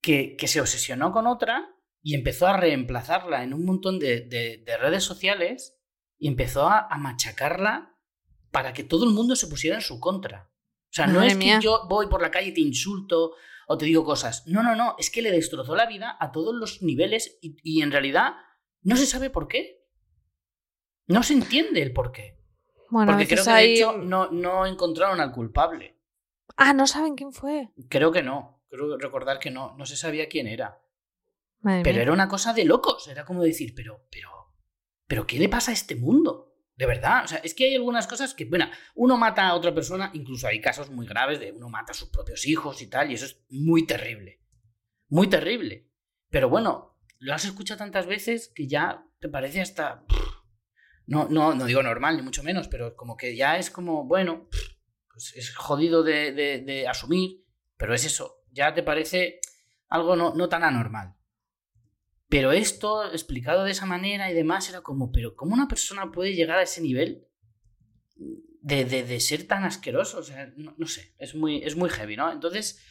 que, que se obsesionó con otra y empezó a reemplazarla en un montón de, de- de redes sociales y empezó a, a machacarla para que todo el mundo se pusiera en su contra. O sea, no es mía. que yo voy por la calle y te insulto o te digo cosas. No, no, no, es que le destrozó la vida a todos los niveles y, y en realidad no se sabe por qué. No se entiende el por qué. Bueno, Porque creo que de hecho no, no encontraron al culpable. Ah, no saben quién fue. Creo que no. Creo recordar que no. No se sabía quién era. Madre Pero mía. era una cosa de locos. Era como decir, pero, pero, pero, ¿qué le pasa a este mundo? De verdad. O sea, es que hay algunas cosas que, bueno, uno mata a otra persona, incluso hay casos muy graves de uno mata a sus propios hijos y tal, y eso es muy terrible. Muy terrible. Pero bueno, lo has escuchado tantas veces que ya te parece hasta. No, no, no digo normal, ni mucho menos, pero como que ya es como, bueno, pues es jodido de, de- de asumir, pero es eso. Ya te parece algo no, no tan anormal. Pero esto, explicado de esa manera y demás, era como, pero ¿cómo una persona puede llegar a ese nivel de, de- ser tan asqueroso? O sea, no, no sé, es muy, es muy heavy, ¿no? Entonces,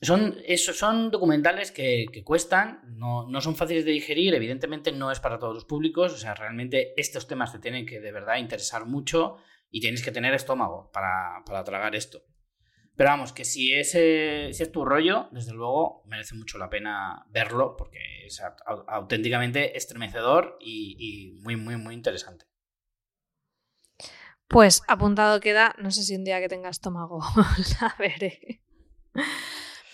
son, eso, son documentales que, que cuestan, no, no son fáciles de digerir, evidentemente no es para todos los públicos, o sea, realmente estos temas te tienen que de verdad interesar mucho y tienes que tener estómago para, para tragar esto. Pero vamos, que si es, eh, si es tu rollo, desde luego merece mucho la pena verlo porque es au- au- auténticamente estremecedor y, y muy, muy, muy interesante. Pues apuntado queda, no sé si un día que tenga estómago la veré.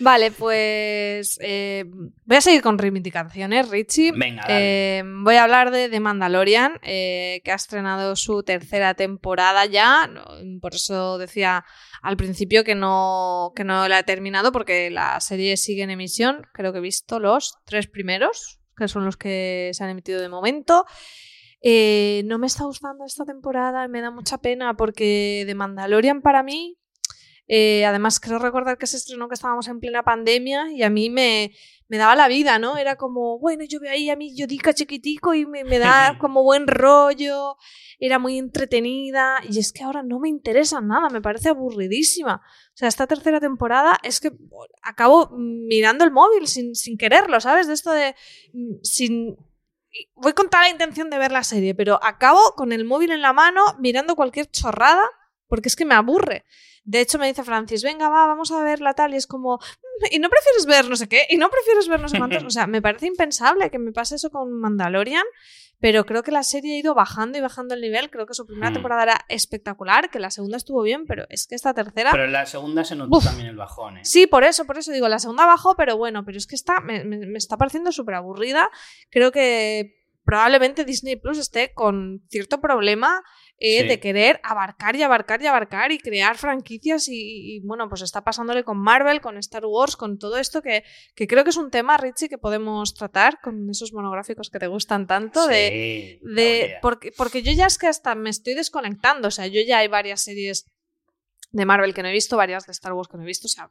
Vale, pues eh, voy a seguir con reivindicaciones, Richie. Venga, dale. Eh, voy a hablar de The Mandalorian, eh, que ha estrenado su tercera temporada ya. Por eso decía al principio que no, que no la he terminado, porque la serie sigue en emisión. Creo que he visto los tres primeros, que son los que se han emitido de momento. Eh, no me está gustando esta temporada me da mucha pena porque The Mandalorian para mí, eh, además creo recordar que se estrenó que estábamos en plena pandemia y a mí me, me daba la vida, ¿no? Era como, bueno, yo veo ahí a mi Yodica chiquitico y me, me da como buen rollo, era muy entretenida y es que ahora no me interesa nada, me parece aburridísima. O sea, esta tercera temporada es que acabo mirando el móvil sin, sin quererlo, ¿sabes? De esto de mm, sin voy con toda la intención de ver la serie, pero acabo con el móvil en la mano mirando cualquier chorrada porque es que me aburre. De hecho, me dice Francis, venga, va, vamos a ver la tal, y es como, "Mm, ¿y no prefieres ver no sé qué? ¿Y no prefieres ver no sé cuántos? O sea, me parece impensable que me pase eso con Mandalorian, pero creo que la serie ha ido bajando y bajando el nivel. Creo que su primera Hmm. temporada era espectacular, que la segunda estuvo bien, pero es que esta tercera... Pero en la segunda se notó Uf. también el bajón, ¿eh? Sí, por eso, por eso digo, la segunda bajó, pero bueno, pero es que está, me, me- me está pareciendo súper aburrida. Creo que probablemente Disney Plus esté con cierto problema eh, Sí. de querer abarcar y abarcar y abarcar y crear franquicias y, y, bueno, pues está pasándole con Marvel, con Star Wars, con todo esto que, que creo que es un tema, Richie, que podemos tratar con esos monográficos que te gustan tanto de... Sí, de oye. porque, porque yo ya es que hasta me estoy desconectando, o sea, yo ya hay varias series de Marvel que no he visto, varias de Star Wars que no he visto, o sea,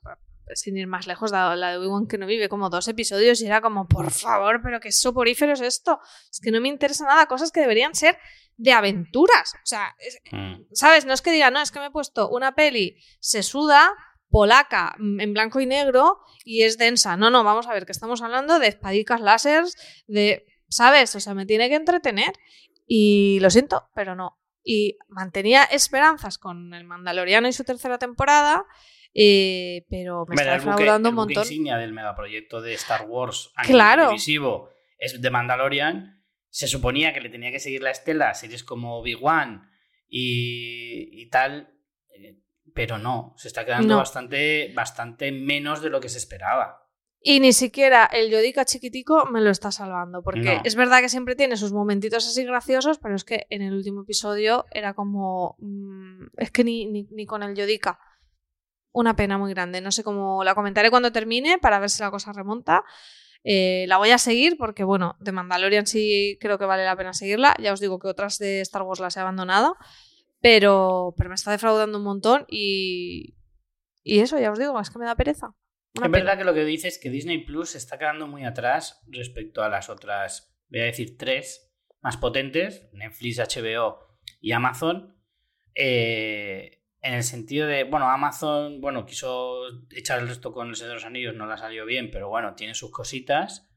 sin ir más lejos, la, la de Obi-Wan que no vive como dos episodios y era como, por favor, pero qué soporífero es esto, es que no me interesa nada, cosas que deberían ser de aventuras, o sea, es- Mm. ¿sabes? No es que diga, no, es que me he puesto una peli sesuda, polaca, mm, en blanco y negro y es densa. No, no, vamos a ver, que estamos hablando de espadicas láseres, de, ¿sabes? O sea, me tiene que entretener. Y lo siento, pero no. Y mantenía esperanzas con el Mandaloriano y su tercera temporada, eh, pero me Hombre, está defraudando un montón. insignia del megaproyecto de Star Wars Claro. televisivo es de Mandalorian. Se suponía que le tenía que seguir la estela a series como Obi-Wan y, y tal, eh, pero no, se está quedando No. bastante, bastante menos de lo que se esperaba. Y ni siquiera el Yodica chiquitico me lo está salvando, porque No. es verdad que siempre tiene sus momentitos así graciosos, pero es que en el último episodio era como... mm, es que ni, ni, ni con el Yodica. Una pena muy grande. No sé cómo la comentaré cuando termine para ver si la cosa remonta. Eh, la voy a seguir porque, bueno, de Mandalorian sí creo que vale la pena seguirla. Ya os digo que otras de Star Wars las he abandonado, pero, pero me está defraudando un montón y, y eso, ya os digo, es que me da pereza. Una es pena. verdad que lo que dices es que Disney Plus se está quedando muy atrás respecto a las otras, voy a decir, tres más potentes, Netflix, HBO y Amazon. eh, en el sentido de, bueno, Amazon, bueno, quiso echar el resto con el Señor de los Anillos, no la salió bien, pero bueno, tiene sus cositas.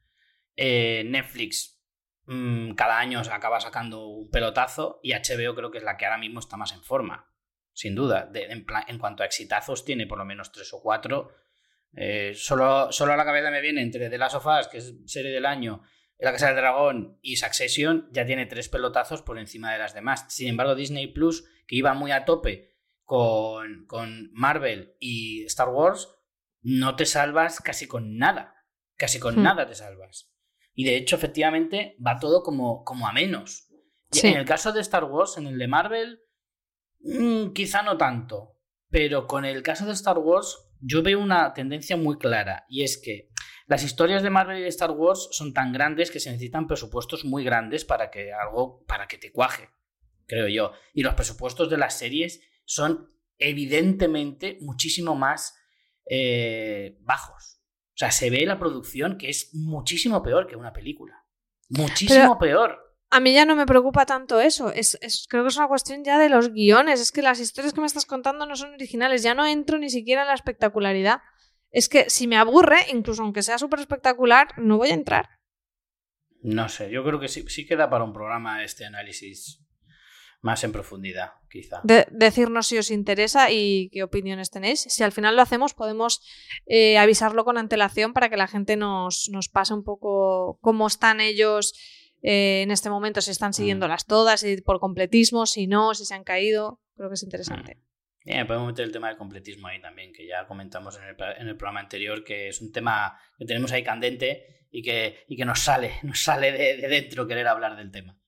Eh, Netflix mm, cada año acaba sacando un pelotazo y HBO creo que es la que ahora mismo está más en forma, sin duda. En, plan- en cuanto a exitazos, tiene por lo menos tres o cuatro. Eh, solo, solo a la cabeza me viene entre The Last of Us, que es serie del año, La Casa del Dragón y Succession, ya tiene tres pelotazos por encima de las demás. Sin embargo, Disney Plus, que iba muy a tope con, con Marvel y Star Wars, no te salvas casi con nada. Casi con Hmm. nada te salvas. Y de hecho, efectivamente, va todo como, como a menos. Sí. En el caso de Star Wars, en el de Marvel, mm, quizá no tanto. Pero con el caso de Star Wars, yo veo una tendencia muy clara. Y es que las historias de Marvel y de Star Wars son tan grandes que se necesitan presupuestos muy grandes para que algo, para que te cuaje, creo yo. Y los presupuestos de las series son evidentemente muchísimo más eh, bajos. O sea, se ve la producción que es muchísimo peor que una película. Muchísimo peor. A mí ya no me preocupa tanto eso. Es, es- creo que es una cuestión ya de los guiones. Es que las historias que me estás contando no son originales. Ya no entro ni siquiera en la espectacularidad. Es que si me aburre, incluso aunque sea súper espectacular, no voy a entrar. No sé, yo creo que sí, sí queda para un programa este análisis más en profundidad, quizá. De- decirnos si os interesa y qué opiniones tenéis. Si al final lo hacemos, podemos eh, avisarlo con antelación para que la gente nos, nos pase un poco cómo están ellos eh, en este momento, si están siguiéndolas todas, si por completismo, si no, si se han caído. Creo que es interesante. Bien, podemos meter el tema del completismo ahí también, que ya comentamos en el, en el programa anterior, que es un tema que tenemos ahí candente y que, y que nos sale, nos sale de, de dentro querer hablar del tema.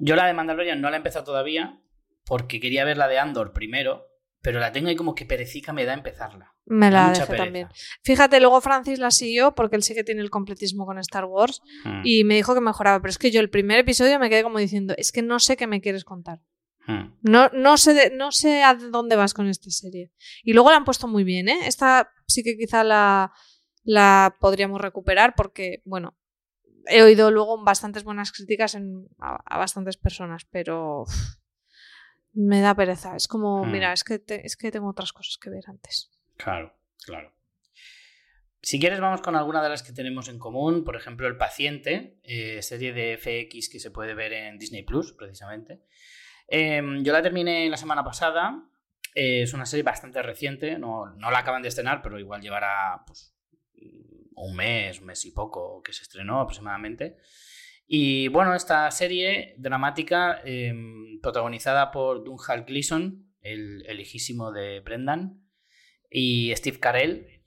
Yo la de Mandalorian no la he empezado todavía, porque quería ver la de Andor primero, pero la tengo ahí como que perecica me da empezarla. Me la pereza. también. Fíjate, luego Francis la siguió porque él sí que tiene el completismo con Star Wars Hmm, y me dijo que mejoraba, pero es que yo el primer episodio me quedé como diciendo, es que no sé qué me quieres contar. hmm. No, no, sé de- no sé a dónde vas con esta serie. Y luego la han puesto muy bien, ¿eh? Esta sí que quizá la, la podríamos recuperar porque, bueno, he oído luego bastantes buenas críticas en- a, a bastantes personas, pero me da pereza. Es como, Hmm. mira, es que, te- es que tengo otras cosas que ver antes. Claro, claro. Si quieres, vamos con alguna de las que tenemos en común. Por ejemplo, El Paciente, eh, serie de FX que se puede ver en Disney Plus, precisamente. Eh, yo la terminé la semana pasada. Eh, es una serie bastante reciente. No, no la acaban de estrenar, pero igual llevará pues, un mes, un mes y poco que se estrenó aproximadamente. Y bueno, esta serie dramática, eh, protagonizada por Dunhal Gleeson, el, el hijísimo de Brendan, y Steve Carell,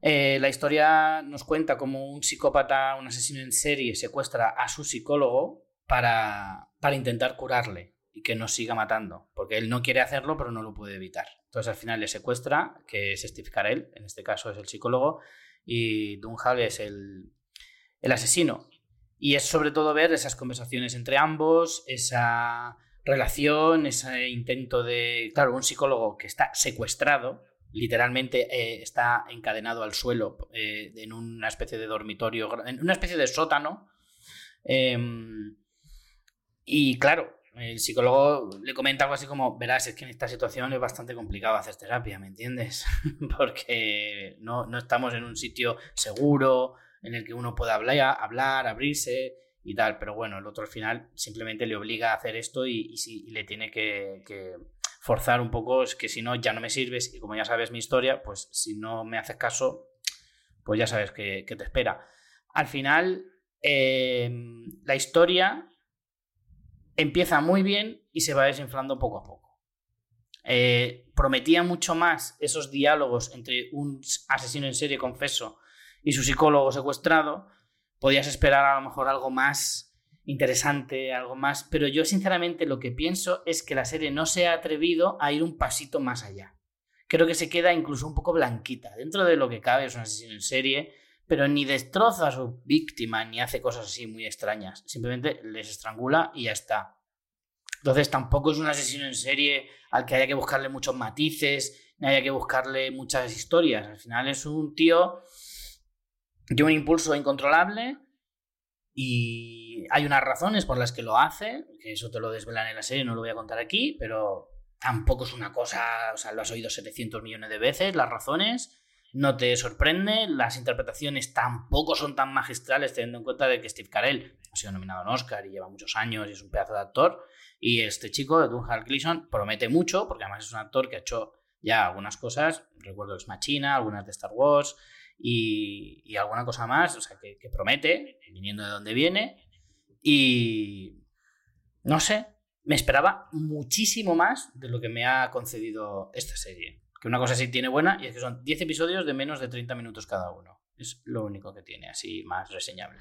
Eh, la historia nos cuenta cómo un psicópata, un asesino en serie, secuestra a su psicólogo para, para intentar curarle y que no siga matando, porque él no quiere hacerlo, pero no lo puede evitar. Entonces al final le secuestra, que es Steve Carell, en este caso es el psicólogo, y Dunhal es el, el asesino. Y es sobre todo ver esas conversaciones entre ambos, esa relación, ese intento de, claro, un psicólogo que está secuestrado, literalmente eh, está encadenado al suelo eh, en una especie de dormitorio, en una especie de sótano. Em, y claro, el psicólogo le comenta algo así como, verás, es que en esta situación es bastante complicado hacer terapia, ¿me entiendes? Porque no, no, estamos en un sitio seguro en el que uno pueda hablar, hablar abrirse y tal, pero bueno, el otro al final simplemente le obliga a hacer esto y, y, le tiene que, forzar un poco, es que si no ya no me sirves y como ya sabes mi historia, pues si no me haces caso, pues ya sabes que, te espera. Al final, em, la historia empieza muy bien y se va desinflando poco a poco. Eh, prometía mucho más esos diálogos entre un asesino en serie confeso y su psicólogo secuestrado, podías esperar a lo mejor algo más interesante, algo más, pero yo sinceramente lo que pienso es que la serie no se ha atrevido a ir un pasito más allá. Creo que se queda incluso un poco blanquita. Dentro de lo que cabe es un asesino en serie, pero ni destroza a su víctima ni hace cosas así muy extrañas. Simplemente les estrangula y ya está. Entonces tampoco es un asesino en serie al que haya que buscarle muchos matices, ni haya que buscarle muchas historias. Al final es un tío de un impulso incontrolable y hay unas razones por las que lo hace, que eso te lo desvelan en la serie, no lo voy a contar aquí, pero tampoco es una cosa, o sea, lo has oído 700 millones de veces, las razones, no te sorprende, las interpretaciones tampoco son tan magistrales teniendo en cuenta de que Steve Carell ha sido nominado un Oscar y lleva muchos años y es un pedazo de actor, y este chico, Dunhal Gleason, promete mucho, porque además es un actor que ha hecho ya algunas cosas, recuerdo Ex Machina, algunas de Star Wars, y, alguna cosa más, o sea, que, promete, viniendo de donde viene. Y no sé, me esperaba muchísimo más de lo que me ha concedido esta serie. Que una cosa sí tiene buena y es que son 10 episodios de menos de 30 minutos cada uno. Es lo único que tiene así más reseñable.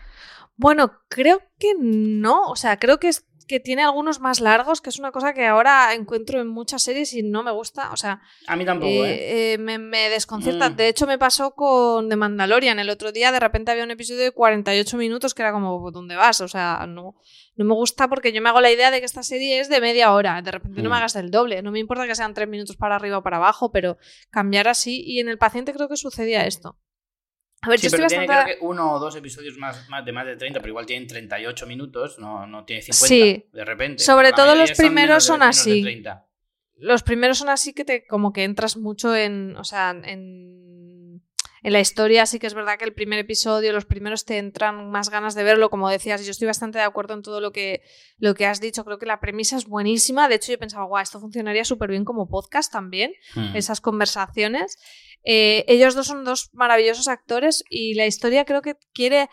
Bueno, creo que no. O sea, creo que es que tiene algunos más largos, que es una cosa que ahora encuentro en muchas series y no me gusta. O sea, a mí tampoco, ¿eh? Eh, ¿eh? me, me, desconcierta. Mm. De hecho, me pasó con The Mandalorian. El otro día, de repente, había un episodio de 48 minutos que era como, ¿dónde vas? O sea, no, no me gusta porque yo me hago la idea de que esta serie es de media hora. De repente no me mm. hagas el doble. No me importa que sean tres minutos para arriba o para abajo, pero cambiar así. Y en el paciente creo que sucedía esto. A ver, sí, pero tiene creo que uno o dos episodios más, más, de más de 30, pero igual tienen 38 minutos, no, no tiene 50 sí. de repente. Sobre todo los primeros son, así. Los primeros son así que te como que entras mucho en, o sea, en, en la historia, sí que es verdad que el primer episodio, los primeros te entran más ganas de verlo, como decías, y yo estoy bastante de acuerdo en todo lo que, lo que has dicho, creo que la premisa es buenísima, de hecho yo pensaba, guau, esto funcionaría súper bien como podcast también, hmm. esas conversaciones. Eh, ellos dos son dos maravillosos actores y la historia creo que quiere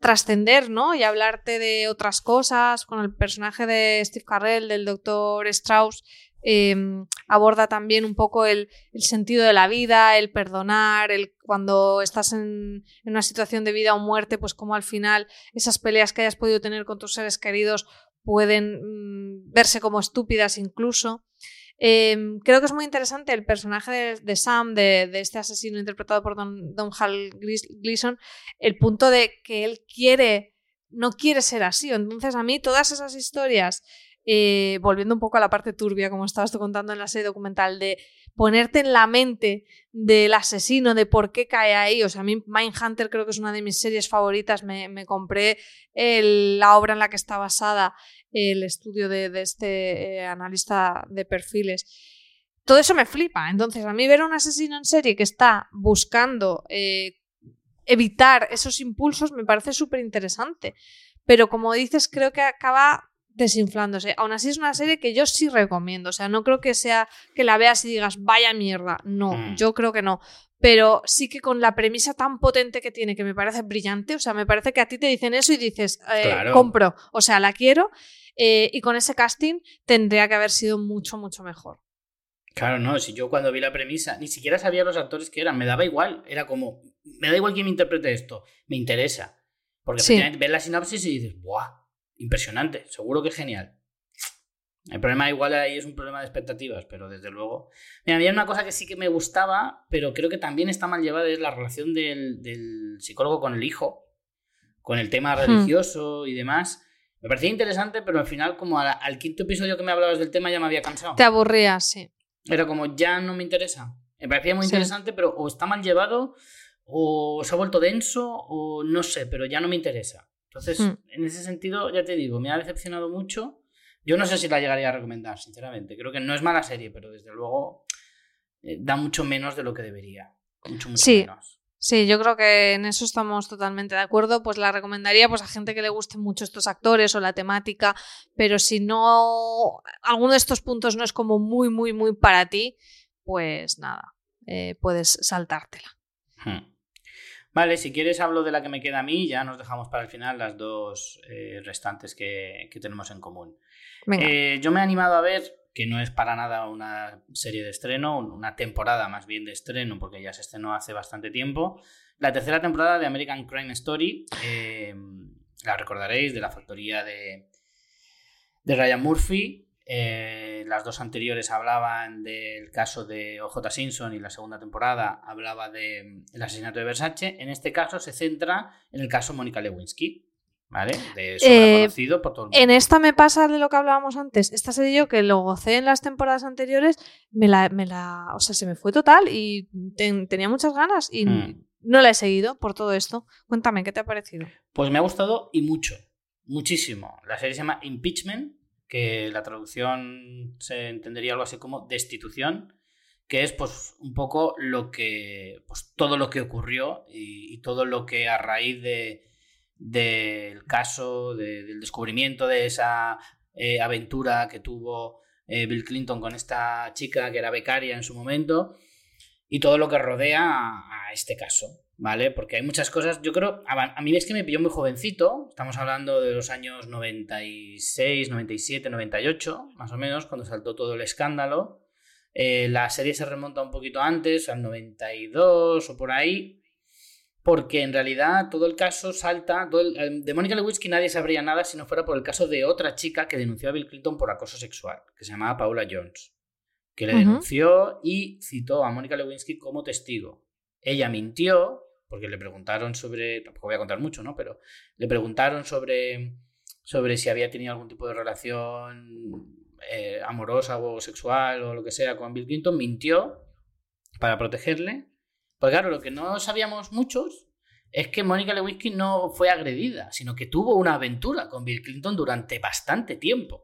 trascender, ¿no? Y hablarte de otras cosas. Con el personaje de Steve Carrell, del doctor Strauss, em, aborda también un poco el, sentido de la vida, el perdonar, el cuando estás en, una situación de vida o muerte, pues como al final esas peleas que hayas podido tener con tus seres queridos pueden mm, verse como estúpidas incluso. Em, creo que es muy interesante el personaje de, Sam, de, este asesino interpretado por Don, Don Hal Gleason, el punto de que él quiere, no quiere ser así. Entonces, a mí todas esas historias, eh, volviendo un poco a la parte turbia, como estabas tú contando en la serie documental, de ponerte en la mente del asesino, de por qué cae ahí. O sea, a mí Mindhunter creo que es una de mis series favoritas. Me, compré la obra en la que está basada el estudio de, este eh, analista de perfiles. Todo eso me flipa. Entonces, a mí ver a un asesino en serie que está buscando eh, evitar esos impulsos me parece súper interesante. Pero como dices, creo que acaba desinflándose. Aún así es una serie que yo sí recomiendo. O sea, no creo que sea que la veas y digas, vaya mierda. No, mm. yo creo que no. Pero sí que con la premisa tan potente que tiene, que me parece brillante, o sea, me parece que a ti te dicen eso y dices, eh, compro, o sea, la quiero. Eh, y con ese casting tendría que haber sido mucho, mucho mejor. Claro, no, si yo cuando vi la premisa, ni siquiera sabía los actores que eran, me daba igual, era como, me da igual quién me interprete esto, me interesa. Porque Sí. ves la sinopsis y dices, ¡buah! Impresionante, seguro que es genial. El problema igual ahí es un problema de expectativas, pero desde luego... Mira, había una cosa que sí que me gustaba, pero creo que también está mal llevada, es la relación del, del psicólogo con el hijo, con el tema religioso y demás. Me parecía interesante, pero al final, como al quinto episodio que me hablabas del tema, ya me había cansado. Te aburrías, sí. Era como, ya no me interesa. Me parecía muy Sí. interesante, pero o está mal llevado, o se ha vuelto denso, o no sé, pero ya no me interesa. Entonces, Hmm. en ese sentido, ya te digo, me ha decepcionado mucho. Yo no sé si la llegaría a recomendar, sinceramente. Creo que no es mala serie, pero desde luego eh, da mucho menos de lo que debería. Mucho, mucho Sí. menos. Sí, yo creo que en eso estamos totalmente de acuerdo. Pues la recomendaría pues, a gente que le gusten mucho estos actores o la temática, pero si no, alguno de estos puntos no es como muy, muy, muy para ti, pues nada, eh, puedes saltártela. Hmm. Vale, si quieres hablo de la que me queda a mí, ya nos dejamos para el final las dos eh, restantes que, que tenemos en común. Eh, yo me he animado a ver, que no es para nada una serie de estreno, un- una temporada más bien de estreno, porque ya se estrenó hace bastante tiempo, la tercera temporada de American Crime Story. eh, la recordaréis, de la factoría de, de Ryan Murphy. Eh, las dos anteriores hablaban del caso de OJ Simpson y la segunda temporada hablaba del asesinato de Versace. En este caso se centra en el caso Mónica Lewinsky, ¿vale? De Eh, conocido por todo el mundo. En esta me pasa de lo que hablábamos antes. Esta serie yo que lo gocé en las temporadas anteriores, me la, me la, o sea, se me fue total y ten- tenía muchas ganas y Hmm. no la he seguido por todo esto. Cuéntame, ¿qué te ha parecido? Pues me ha gustado y mucho, muchísimo. La serie se llama Impeachment, que la traducción se entendería algo así como destitución, que es pues un poco lo que, pues todo lo que ocurrió y, todo lo que a raíz de, del caso, de- del descubrimiento de esa eh, aventura que tuvo eh, Bill Clinton con esta chica que era becaria en su momento y todo lo que rodea a este caso, ¿vale? Porque hay muchas cosas, yo creo, a, mí es que me pilló muy jovencito, estamos hablando de los años 96, 97, 98, más o menos, cuando saltó todo el escándalo. Eh, la serie se remonta un poquito antes, al 92 o por ahí, porque en realidad todo el caso salta, todo el- el- de Mónica Lewinsky nadie sabría nada si no fuera por el caso de otra chica que denunció a Bill Clinton por acoso sexual, que se llamaba Paula Jones, que le denunció y citó a Mónica Lewinsky como testigo. Ella mintió, porque le preguntaron sobre, tampoco voy a contar mucho, ¿no? Pero le preguntaron sobre, sobre si había tenido algún tipo de relación eh, amorosa o sexual o lo que sea con Bill Clinton, mintió para protegerle. Porque claro, lo que no sabíamos muchos es que Mónica Lewinsky no fue agredida, sino que tuvo una aventura con Bill Clinton durante bastante tiempo.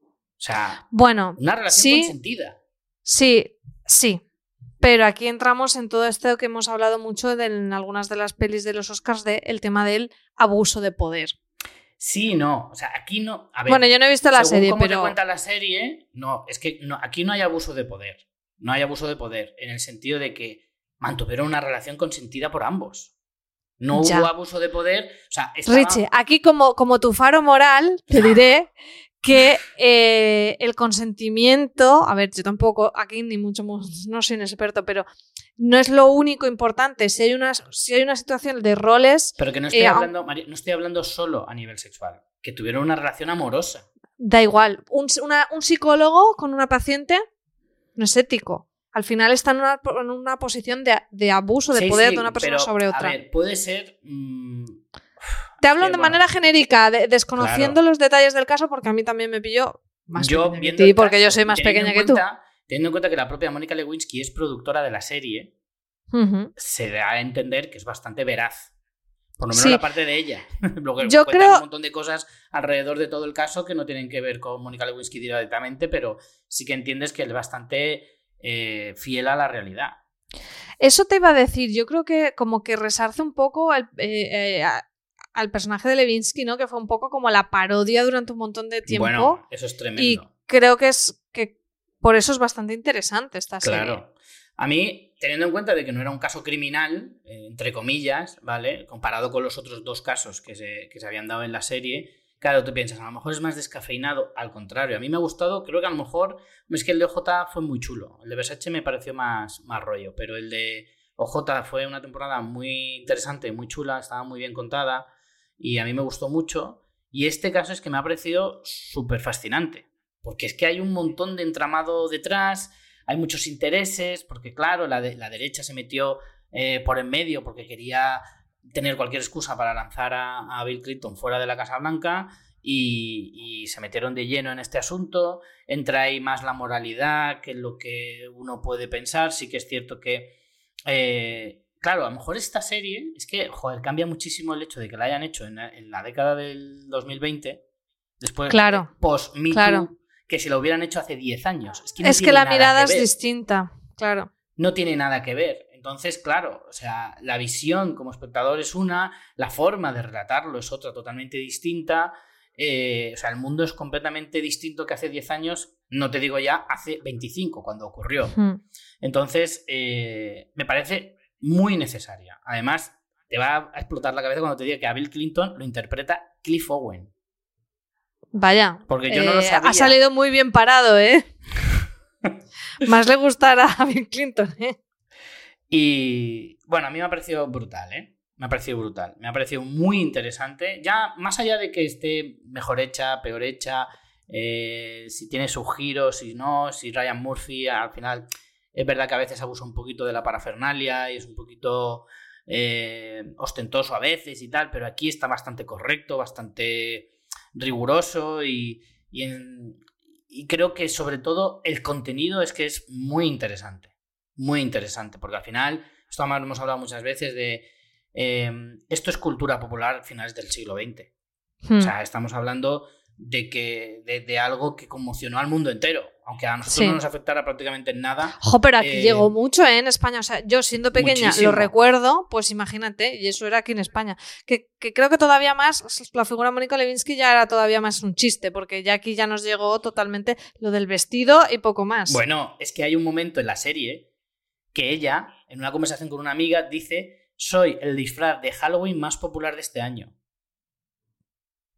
O sea, Bueno, una relación Sí. consentida. sí, sí. Pero aquí entramos en todo esto que hemos hablado mucho de- en algunas de las pelis de los Oscars de el tema del abuso de poder. Sí, no. O sea, aquí no. A ver, bueno, yo no he visto la según serie, cómo te pero cuenta la serie, no, es que no, aquí no hay abuso de poder. No hay abuso de poder, en el sentido de que mantuvieron una relación consentida por ambos. No Ya. hubo abuso de poder. O sea, estaba- Richie, aquí como, como tu faro moral, te diré que eh, el consentimiento, a ver, yo tampoco aquí ni mucho no soy un experto, pero no es lo único importante. Si hay una, si hay una situación de roles, Pero que no estoy, eh, hablando, María, no estoy hablando solo a nivel sexual. Que tuvieron una relación amorosa. da igual. Un, una- un psicólogo con una paciente no es ético. Al final está en una, en una posición de, de abuso de Sí, poder sí, de una persona pero, sobre A otra. ver, puede ser. mm, Te hablo de bueno, manera genérica, de- desconociendo los detalles del caso, porque a mí también me pilló más yo pequeña que ti, el porque yo soy más pequeña que tú. cuenta- Teniendo en cuenta que la propia Mónica Lewinsky es productora de la serie, se da a entender que es bastante veraz. Por lo menos Sí. la parte de ella. Luego Yo cuentan creo- un montón de cosas alrededor de todo el caso que no tienen que ver con Mónica Lewinsky directamente, pero sí que entiendes que es bastante eh, fiel a la realidad. Eso te iba a decir, yo creo que como que resarce un poco al, eh, eh, a- al personaje de Levinsky, ¿no? Que fue un poco como la parodia durante un montón de tiempo. Bueno, eso es y tremendo. creo que es que por eso es bastante interesante esta serie. Claro. A mí, teniendo en cuenta de que no era un caso criminal, eh, entre comillas, ¿vale? Comparado con los otros dos casos que se, que se habían dado en la serie, claro, tú piensas, a lo mejor es más descafeinado. Al contrario, a mí me ha gustado, creo que a lo mejor es que el de OJ fue muy chulo. El de Versace me pareció más, más rollo, pero el de OJ fue una temporada muy interesante, muy chula, estaba muy bien contada y a mí me gustó mucho. Y este caso es que me ha parecido súper fascinante, porque es que hay un montón de entramado detrás, hay muchos intereses, porque claro, la, la derecha se metió eh, por en medio porque quería tener cualquier excusa para lanzar a, Bill Clinton fuera de la Casa Blanca y, se metieron de lleno en este asunto. Entra ahí más la moralidad que lo que uno puede pensar. Sí que es cierto que, eh, claro, a lo mejor esta serie es que, joder, cambia muchísimo el hecho de que la hayan hecho en la, década del 2020, después claro, post Me claro. que si lo hubieran hecho hace 10 años. Es que, es que la mirada es distinta, claro. No tiene nada que ver. Entonces, claro, o sea, la visión como espectador es una, la forma de relatarlo es otra totalmente distinta. Eh, o sea, el mundo es completamente distinto que hace 10 años, no te digo ya hace 25, cuando ocurrió. Entonces, eh, me parece muy necesaria. Además, te va a explotar la cabeza cuando te diga que a Bill Clinton lo interpreta Cliff Owen. Vaya. Porque yo no lo eh, sabía. Ha salido muy bien parado, ¿eh? Más le gustará a Bill Clinton, ¿eh? Y bueno, a mí me ha parecido brutal, ¿eh? Me ha parecido brutal. Me ha parecido muy interesante. Ya más allá de que esté mejor hecha, peor hecha, eh, si tiene sus giros, si no, si Ryan Murphy al final es verdad que a veces abusa un poquito de la parafernalia y es un poquito eh, ostentoso a veces y tal, pero aquí está bastante correcto, bastante riguroso y, y creo que sobre todo el contenido es que es muy interesante muy interesante, porque al final, esto además lo hemos hablado muchas veces de, em, esto es cultura popular finales del siglo XX. O hmm. sea, estamos hablando de que de, algo que conmocionó al mundo entero, aunque a nosotros no nos afectara prácticamente en nada. Jo, pero aquí llegó eh, mucho ¿eh? en España. O sea, yo siendo pequeña lo recuerdo, pues imagínate, y eso era aquí en España. Que, que, creo que todavía más, la figura Mónica Levinsky ya era todavía más un chiste, porque ya aquí ya nos llegó totalmente lo del vestido y poco más. Bueno, es que hay un momento en la serie que ella, en una conversación con una amiga, dice, soy el disfraz de Halloween más popular de este año.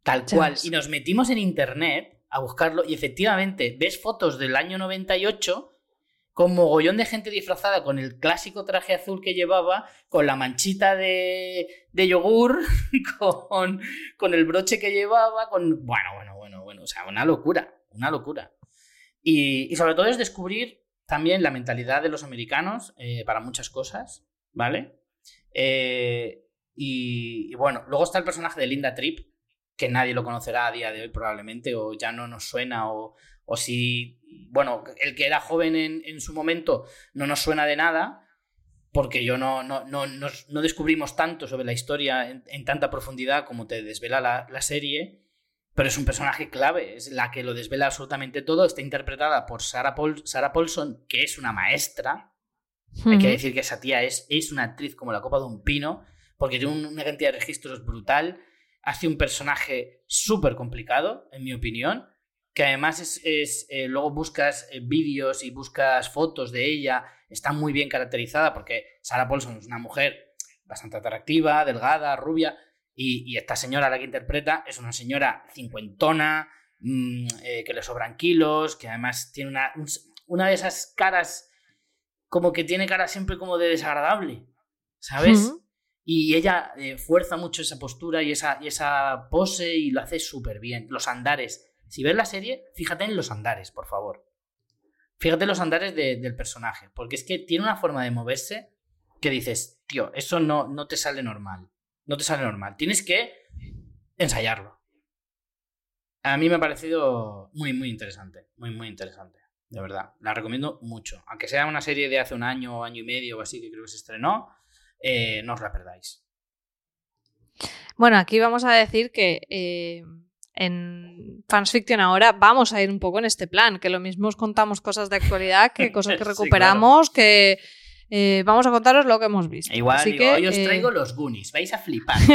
Tal cual. Y nos metimos en internet a buscarlo y efectivamente ves fotos del año 98 con mogollón de gente disfrazada con el clásico traje azul que llevaba, con la manchita de, yogur, con, con, el broche que llevaba, con... Bueno, bueno, bueno, bueno, o sea, una locura, una locura. Y, y sobre todo es descubrir también la mentalidad de los americanos eh, para muchas cosas, ¿vale? Eh, y, bueno, luego está el personaje de Linda Tripp, que nadie lo conocerá a día de hoy probablemente, o ya no nos suena, o, si, bueno, el que era joven en, su momento no nos suena de nada, porque yo no, no, no, no descubrimos tanto sobre la historia en, tanta profundidad como te desvela la, la serie pero es un personaje clave, es la que lo desvela absolutamente todo. Está interpretada por Sarah, Paul, Sarah Paulson, que es una maestra. Hay que decir que esa tía es, es una actriz como la copa de un pino, porque tiene una cantidad de registros brutal. Hace un personaje súper complicado, en mi opinión, que además es, eh, luego buscas eh, vídeos y buscas fotos de ella, está muy bien caracterizada, porque Sarah Paulson es una mujer bastante atractiva, delgada, rubia, y, esta señora, la que interpreta, es una señora cincuentona, mm, eh, que le sobran kilos, que además tiene una, una de esas caras, como que tiene cara siempre como de desagradable, ¿sabes? Y ella eh, fuerza mucho esa postura y esa, y esa pose y lo hace súper bien. Los andares. Si ves la serie, fíjate en los andares, por favor. Fíjate en los andares del personaje, porque es que tiene una forma de moverse que dices, tío, eso no, no te sale normal no te sale normal. Tienes que ensayarlo. A mí me ha parecido muy, muy interesante. Muy, muy interesante. De verdad. La recomiendo mucho. Aunque sea una serie de hace un año o año y medio o así que creo que se estrenó, eh, no os la perdáis. Bueno, aquí vamos a decir que eh, en Fans Fiction ahora vamos a ir un poco en este plan, que lo mismo os contamos cosas de actualidad que cosas que recuperamos, que eh, vamos a contaros lo que hemos visto. Igual, hoy os traigo eh, los Goonies, vais a flipar.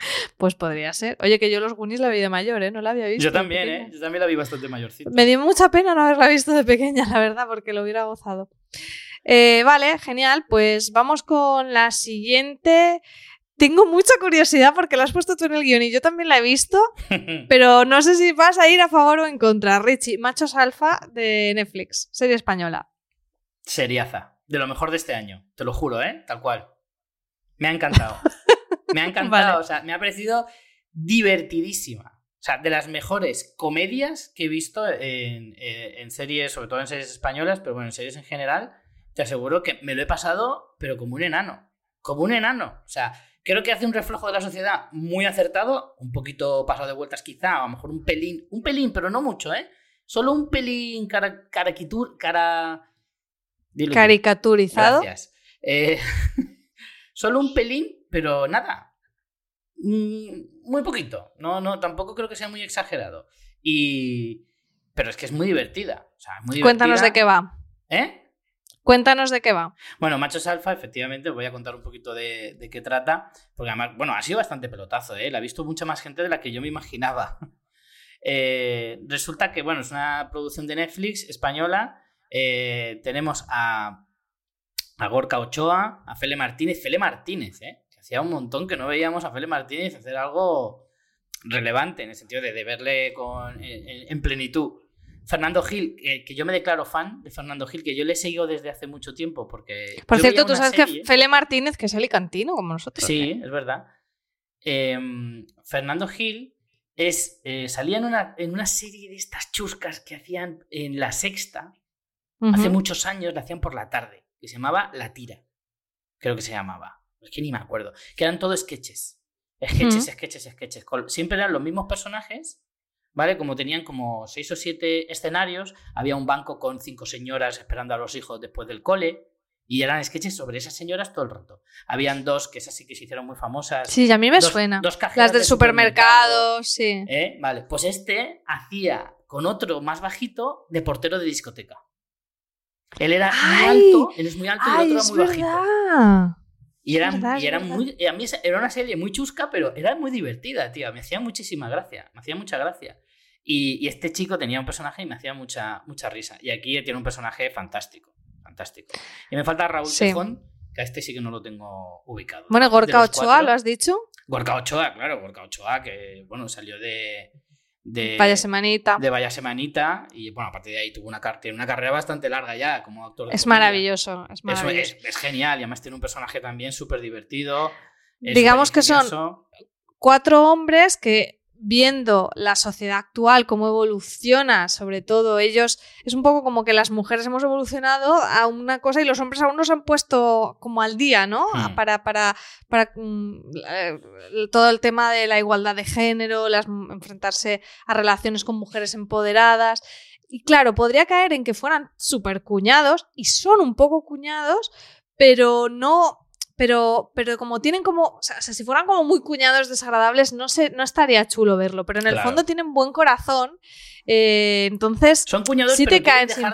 pues podría ser. Oye, que yo los Goonies la vi de mayor, ¿eh? No la había visto. Yo también, ¿eh? Yo también la vi bastante mayorcita. Me dio mucha pena no haberla visto de pequeña, la verdad, porque lo hubiera gozado. Eh, vale, genial. Pues vamos con la siguiente tengo mucha curiosidad porque la has puesto tú en el guion y yo también la he visto, pero no sé si vas a ir a favor o en contra. Richie, Machos Alfa de Netflix, serie española. Seriaza, de lo mejor de este año, te lo juro, ¿eh? Tal cual. Me ha encantado. Me ha encantado, o sea, me ha parecido divertidísima. O sea, de las mejores comedias que he visto en, eh, en, series, sobre todo en series españolas, pero bueno, en series en general, te aseguro que me lo he pasado, pero como un enano. Como un enano. O sea, creo que hace un reflejo de la sociedad muy acertado, un poquito pasado de vueltas quizá, a lo mejor un pelín, un pelín, pero no mucho, ¿eh? Solo un pelín cara, cara... Caricaturizado. Gracias. Eh, solo un pelín, pero nada. Mm, muy poquito. No, no, tampoco creo que sea muy exagerado. Y. Pero es que es muy divertida. O sea, muy Cuéntanos de qué va. ¿Eh? Cuéntanos de qué va. Bueno, Machos Alfa, efectivamente, voy a contar un poquito de, qué trata, porque además, bueno, ha sido bastante pelotazo, ¿eh? La ha visto mucha más gente de la que yo me imaginaba. Eh, resulta que, bueno, es una producción de Netflix española. Eh, tenemos a, a Gorka Ochoa, a Fele Martínez. Fele Martínez, ¿eh? Que hacía un montón que no veíamos a Fele Martínez hacer algo relevante, en el sentido de, verle con, en plenitud. Fernando Gil, que yo me declaro fan de Fernando Gil, que yo le he seguido desde hace mucho tiempo porque... Por cierto, tú sabes que Fele Martínez, que es alicantino como nosotros. Sí, ¿eh? es verdad. Em, Fernando Gil es, eh, salía en una, en una, serie de estas chuscas que hacían en La Sexta, hace muchos años, la hacían por la tarde, que se llamaba La Tira, creo que se llamaba, es que ni me acuerdo, que eran todos sketches, sketches, sketches, sketches, siempre eran los mismos personajes ¿vale? Como tenían como seis o siete escenarios, había un banco con cinco señoras esperando a los hijos después del cole. Y eran sketches sobre esas señoras todo el rato. Habían dos que esas sí que se hicieron muy famosas. Sí, a mí me suena. Las del supermercado, sí. ¿Eh? Vale, pues este hacía con otro más bajito de portero de discoteca. Él era muy alto, él es muy alto y el otro era muy bajito. Y era, muy. A mí era una serie muy chusca, pero era muy divertida, tío. Me hacía muchísima gracia. Me hacía mucha gracia. Y, este chico tenía un personaje y me hacía mucha, mucha risa. Y aquí tiene un personaje fantástico. Fantástico. Y me falta Raúl Tejón, que a este sí que no lo tengo ubicado. Bueno, Gorka Ochoa, ¿lo has dicho? Gorka Ochoa, claro, Gorka Ochoa, que bueno, salió de, de Vaya Semanita. De Vaya Semanita. Y bueno, a partir de ahí tuvo una, tiene una carrera bastante larga ya como actor. es, maravilloso, es maravilloso. Es, genial y además tiene un personaje también súper divertido. Digamos que son cuatro hombres que viendo la sociedad actual, cómo evoluciona, sobre todo ellos, es un poco como que las mujeres hemos evolucionado a una cosa y los hombres aún nos han puesto como al día, ¿no? Hmm. Para, para, para mm, eh, todo el tema de la igualdad de género, las, enfrentarse a relaciones con mujeres empoderadas. Y claro, podría caer en que fueran súper cuñados, y son un poco cuñados, pero no pero, pero como tienen como, o sea, si fueran como muy cuñados desagradables, no, sé, no estaría chulo verlo, pero en el fondo tienen buen corazón, eh, entonces Son cuñados, sí te caen sin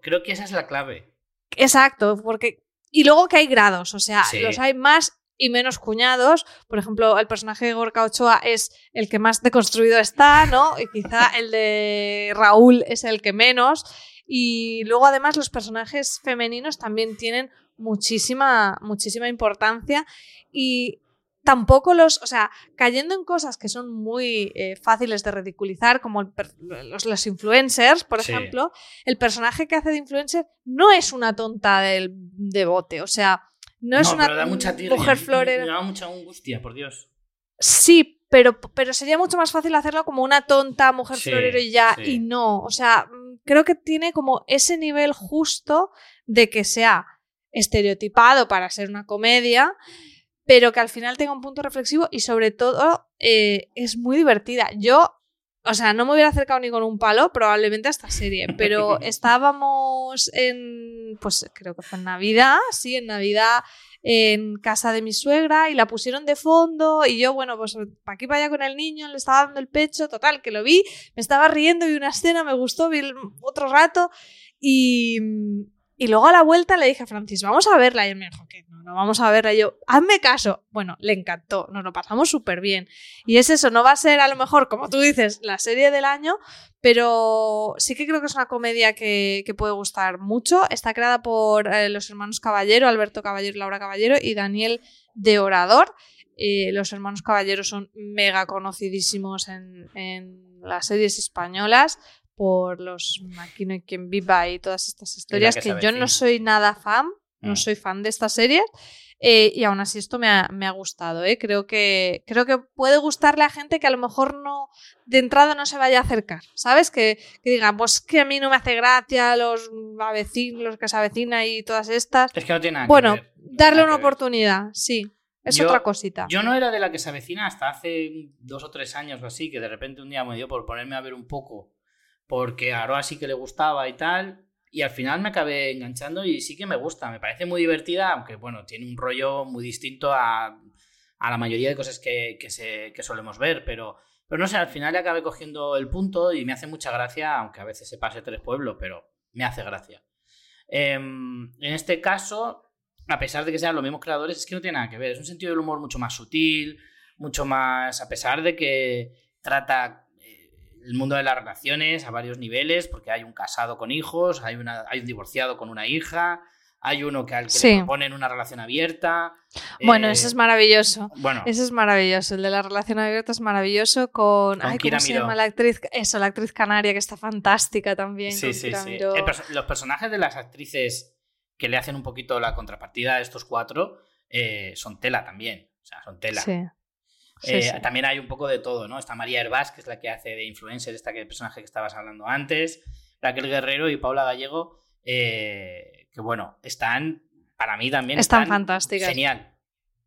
Creo que esa es la clave. Exacto, porque... Y luego que hay grados, o sea, los hay más y menos cuñados. Por ejemplo, el personaje de Gorka Ochoa es el que más deconstruido está, ¿no? Y quizá el de Raúl es el que menos. Y luego además los personajes femeninos también tienen muchísima, muchísima importancia y tampoco los, o sea, cayendo en cosas que son muy eh, fáciles de ridiculizar, como los, los, influencers, por ejemplo, el personaje que hace de influencer no es una tonta del, de bote, o sea, no, es una mujer florera. Me da mucha angustia, por Dios. Sí, pero, pero sería mucho más fácil hacerlo como una tonta mujer florero y ya, y no, o sea, mm, creo que tiene como ese nivel justo de que sea estereotipado para ser una comedia, pero que al final tenga un punto reflexivo y sobre todo eh, es muy divertida. Yo, o sea, no me hubiera acercado ni con un palo probablemente a esta serie, pero estábamos en, pues creo que fue en Navidad, sí, en Navidad en casa de mi suegra y la pusieron de fondo y yo, bueno, pues para aquí para allá con el niño, le estaba dando el pecho, total, que lo vi, me estaba riendo y una escena me gustó, vi otro rato y, y luego a la vuelta le dije a Francis, vamos a verla. Y él me dijo que no, no vamos a verla. Y yo, hazme caso. Bueno, le encantó, nos lo pasamos súper bien. Y es eso, no va a ser a lo mejor, como tú dices, la serie del año, pero sí que creo que es una comedia que, puede gustar mucho. Está creada por eh, los hermanos Caballero, Alberto Caballero Laura Caballero, y Daniel de Orador. Los hermanos Caballeros son mega conocidísimos en, en las series españolas por los Maquino y quien viva y todas estas historias que, yo no soy nada fan, no mm. soy fan de estas series. Eh, y aún así esto me ha, me ha gustado, ¿eh? creo, que, creo que puede gustarle a gente que a lo mejor no de entrada no se vaya a acercar, ¿sabes? Que, que digan, pues que a mí no me hace gracia los avecinos, los que se avecina y todas estas. Es que no tiene nada Bueno, que ver. darle una oportunidad, sí. Es otra cosita. Yo no era de la que se avecina hasta hace dos o tres años o así, que de repente un día me dio por ponerme a ver un poco, porque a Aroa sí que le gustaba y tal, y al final me acabé enganchando y sí que me gusta. Me parece muy divertida, aunque bueno, tiene un rollo muy distinto a, a la mayoría de cosas que, que, se, que solemos ver. Pero, pero no sé, al final le acabé cogiendo el punto y me hace mucha gracia, aunque a veces se pase tres pueblos, pero me hace gracia. Eh, en este caso, a pesar de que sean los mismos creadores, es que no tiene nada que ver. Es un sentido del humor mucho más sutil, mucho más. A pesar de que trata el mundo de las relaciones a varios niveles, porque hay un casado con hijos, hay, una, hay un divorciado con una hija, hay uno que al que sí. le proponen una relación abierta. Bueno, eh, eso es maravilloso. Bueno, eso es maravilloso. El de la relación abierta es maravilloso con. con ay, Kira ¿cómo se llama la actriz? Eso, la actriz canaria, que está fantástica también. Sí, sí, Kira sí. El los personajes de las actrices que le hacen un poquito la contrapartida a estos cuatro eh, son tela también. O sea, son tela. Sí. Sí, Eh, sí. También hay un poco de todo, ¿no? Está María Herbás, que es la que hace de influencer, esta que el personaje que estabas hablando antes, Raquel Guerrero y Paula Gallego, eh, que bueno, están, para mí también, Están fantásticas. Genial.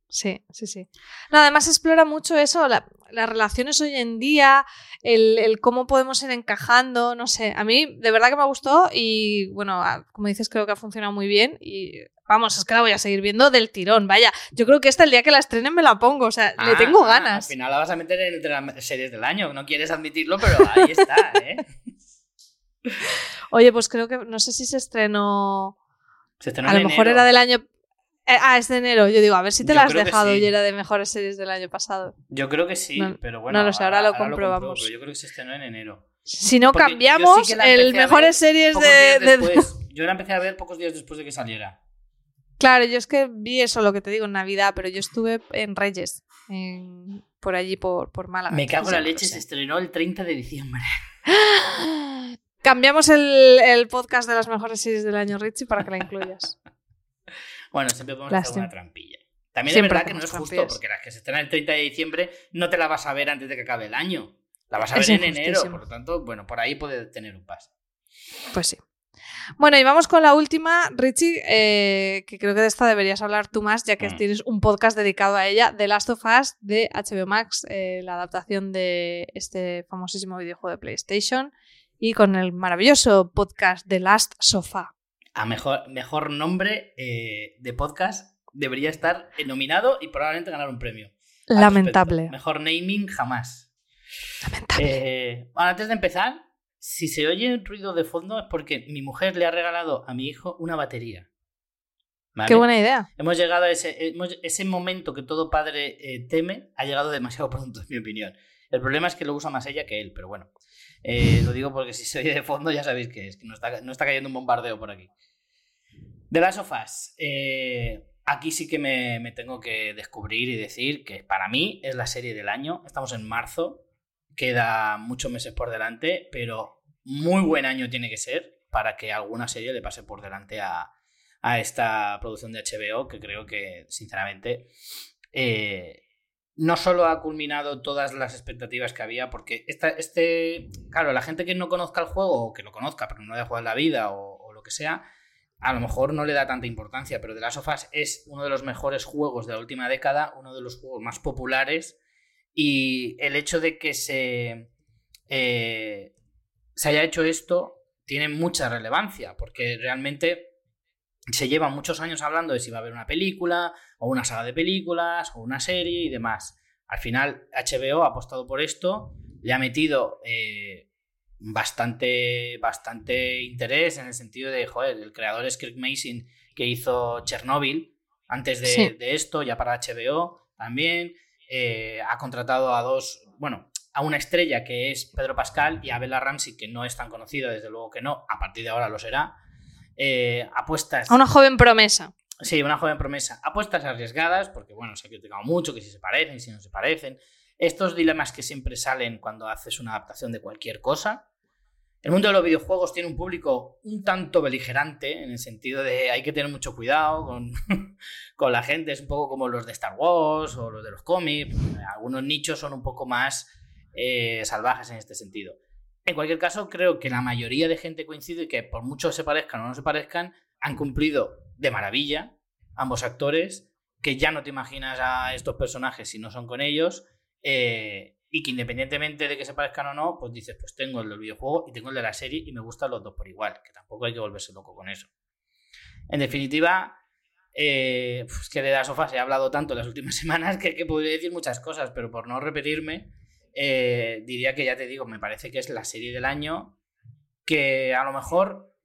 Sí, sí, sí. No, además explora mucho eso, la- las relaciones hoy en día, el, el cómo podemos ir encajando, no sé. A mí de verdad que me gustó y bueno, como dices, creo que ha funcionado muy bien y vamos, es que la voy a seguir viendo del tirón. Vaya, yo creo que esta el día que la estrenen me la pongo, o sea, le Ah, tengo ah, ganas. Al final la vas a meter entre las series del año, no quieres admitirlo, pero ahí está, ¿eh? Oye, pues creo que no sé si se estrenó. Se estrenó A en lo mejor enero. era del año. Eh, ah, es de enero. Yo digo, a ver si te Yo la has dejado sí. y era de mejores series del año pasado. Yo creo que sí, No- pero bueno. no lo sé, ahora lo comprobamos. pero yo creo que se estrenó en enero. Si no Porque cambiamos, sí el mejores series de, de-. Yo la empecé a ver pocos días después de que saliera. Claro, yo es que vi eso, lo que te digo, en Navidad, pero yo estuve en Reyes, en- por allí, por, por Málaga. Me cago en la leche, se estrenó el 30 de diciembre. Cambiamos el, el podcast de las mejores series del año, Richie, para que la incluyas. Bueno, siempre podemos hacer una trampilla. También Siempre es verdad que no es justo, trampillas. porque las que se estrenan el 30 de diciembre no te la vas a ver antes de que acabe el año. La vas a ver en enero, por lo tanto, bueno, por ahí puede tener un paso. Pues sí. Bueno, y vamos con la última, Richie, eh, que creo que de esta deberías hablar tú más, ya que Mm. tienes un podcast dedicado a ella, The Last of Us de HBO Max, eh, la adaptación de este famosísimo videojuego de PlayStation, y con el maravilloso podcast The Last Sofá. A mejor, mejor nombre eh, de podcast debería estar nominado y probablemente ganar un premio. Lamentable. respecto. Mejor naming jamás. Lamentable. Eh, bueno, antes de empezar, si se oye un ruido de fondo es porque mi mujer le ha regalado a mi hijo una batería. ¿Vale? Qué buena idea. Hemos llegado a ese, hemos- ese momento que todo padre eh, teme, ha llegado demasiado pronto, en mi opinión. El problema es que lo usa más ella que él, pero bueno. Eh, lo digo porque si se de fondo ya sabéis que es, que no está, no está cayendo un bombardeo por aquí. De las sofás. aquí sí que me, me tengo que descubrir y decir que para mí es la serie del año. Estamos en marzo, queda muchos meses por delante, pero muy buen año tiene que ser para que alguna serie le pase por delante a, a esta producción de HBO, que creo que, sinceramente, eh, no solo ha culminado todas las expectativas que había, porque esta, este, claro, la gente que no conozca el juego, o que lo conozca, pero no haya jugado en la vida, o, lo que sea, a lo mejor no le da tanta importancia, pero The Last of Us es uno de los mejores juegos de la última década, uno de los juegos más populares, y el hecho de que se, eh, se haya hecho esto tiene mucha relevancia, porque realmente se lleva muchos años hablando de si va a haber una película, o una saga de películas, o una serie y demás. Al final, HBO ha apostado por esto, le ha metido eh, bastante, bastante interés en el sentido de, joder, el creador es Kirk Mason, que hizo Chernobyl antes de, Sí. de esto, ya para HBO también. Eh, ha contratado a dos, bueno, a una estrella que es Pedro Pascal y a Bella Ramsey, que no es tan conocida, desde luego que no, a partir de ahora lo será. Eh, apuestas A una joven promesa. Sí, una joven promesa. Apuestas arriesgadas, porque bueno, se ha criticado mucho que si se parecen, si no se parecen. Estos dilemas que siempre salen cuando haces una adaptación de cualquier cosa. El mundo de los videojuegos tiene un público un tanto beligerante, en el sentido de hay que tener mucho cuidado con, con la gente. Es un poco como los de Star Wars o los de los cómics. Algunos nichos son un poco más eh, salvajes en este sentido. En cualquier caso, creo que la mayoría de gente coincide que por mucho se parezcan o no se parezcan, han cumplido de maravilla ambos actores, que ya no te imaginas a estos personajes si no son con ellos, eh, y que independientemente de que se parezcan o no, pues dices, pues tengo el del videojuego y tengo el de la serie y me gustan los dos por igual, que tampoco hay que volverse loco con eso. En definitiva, eh, pues que de la sofá se ha hablado tanto en las últimas semanas que, que podría decir muchas cosas, pero por no repetirme, eh, diría que ya te digo, me parece que es la serie del año que a lo mejor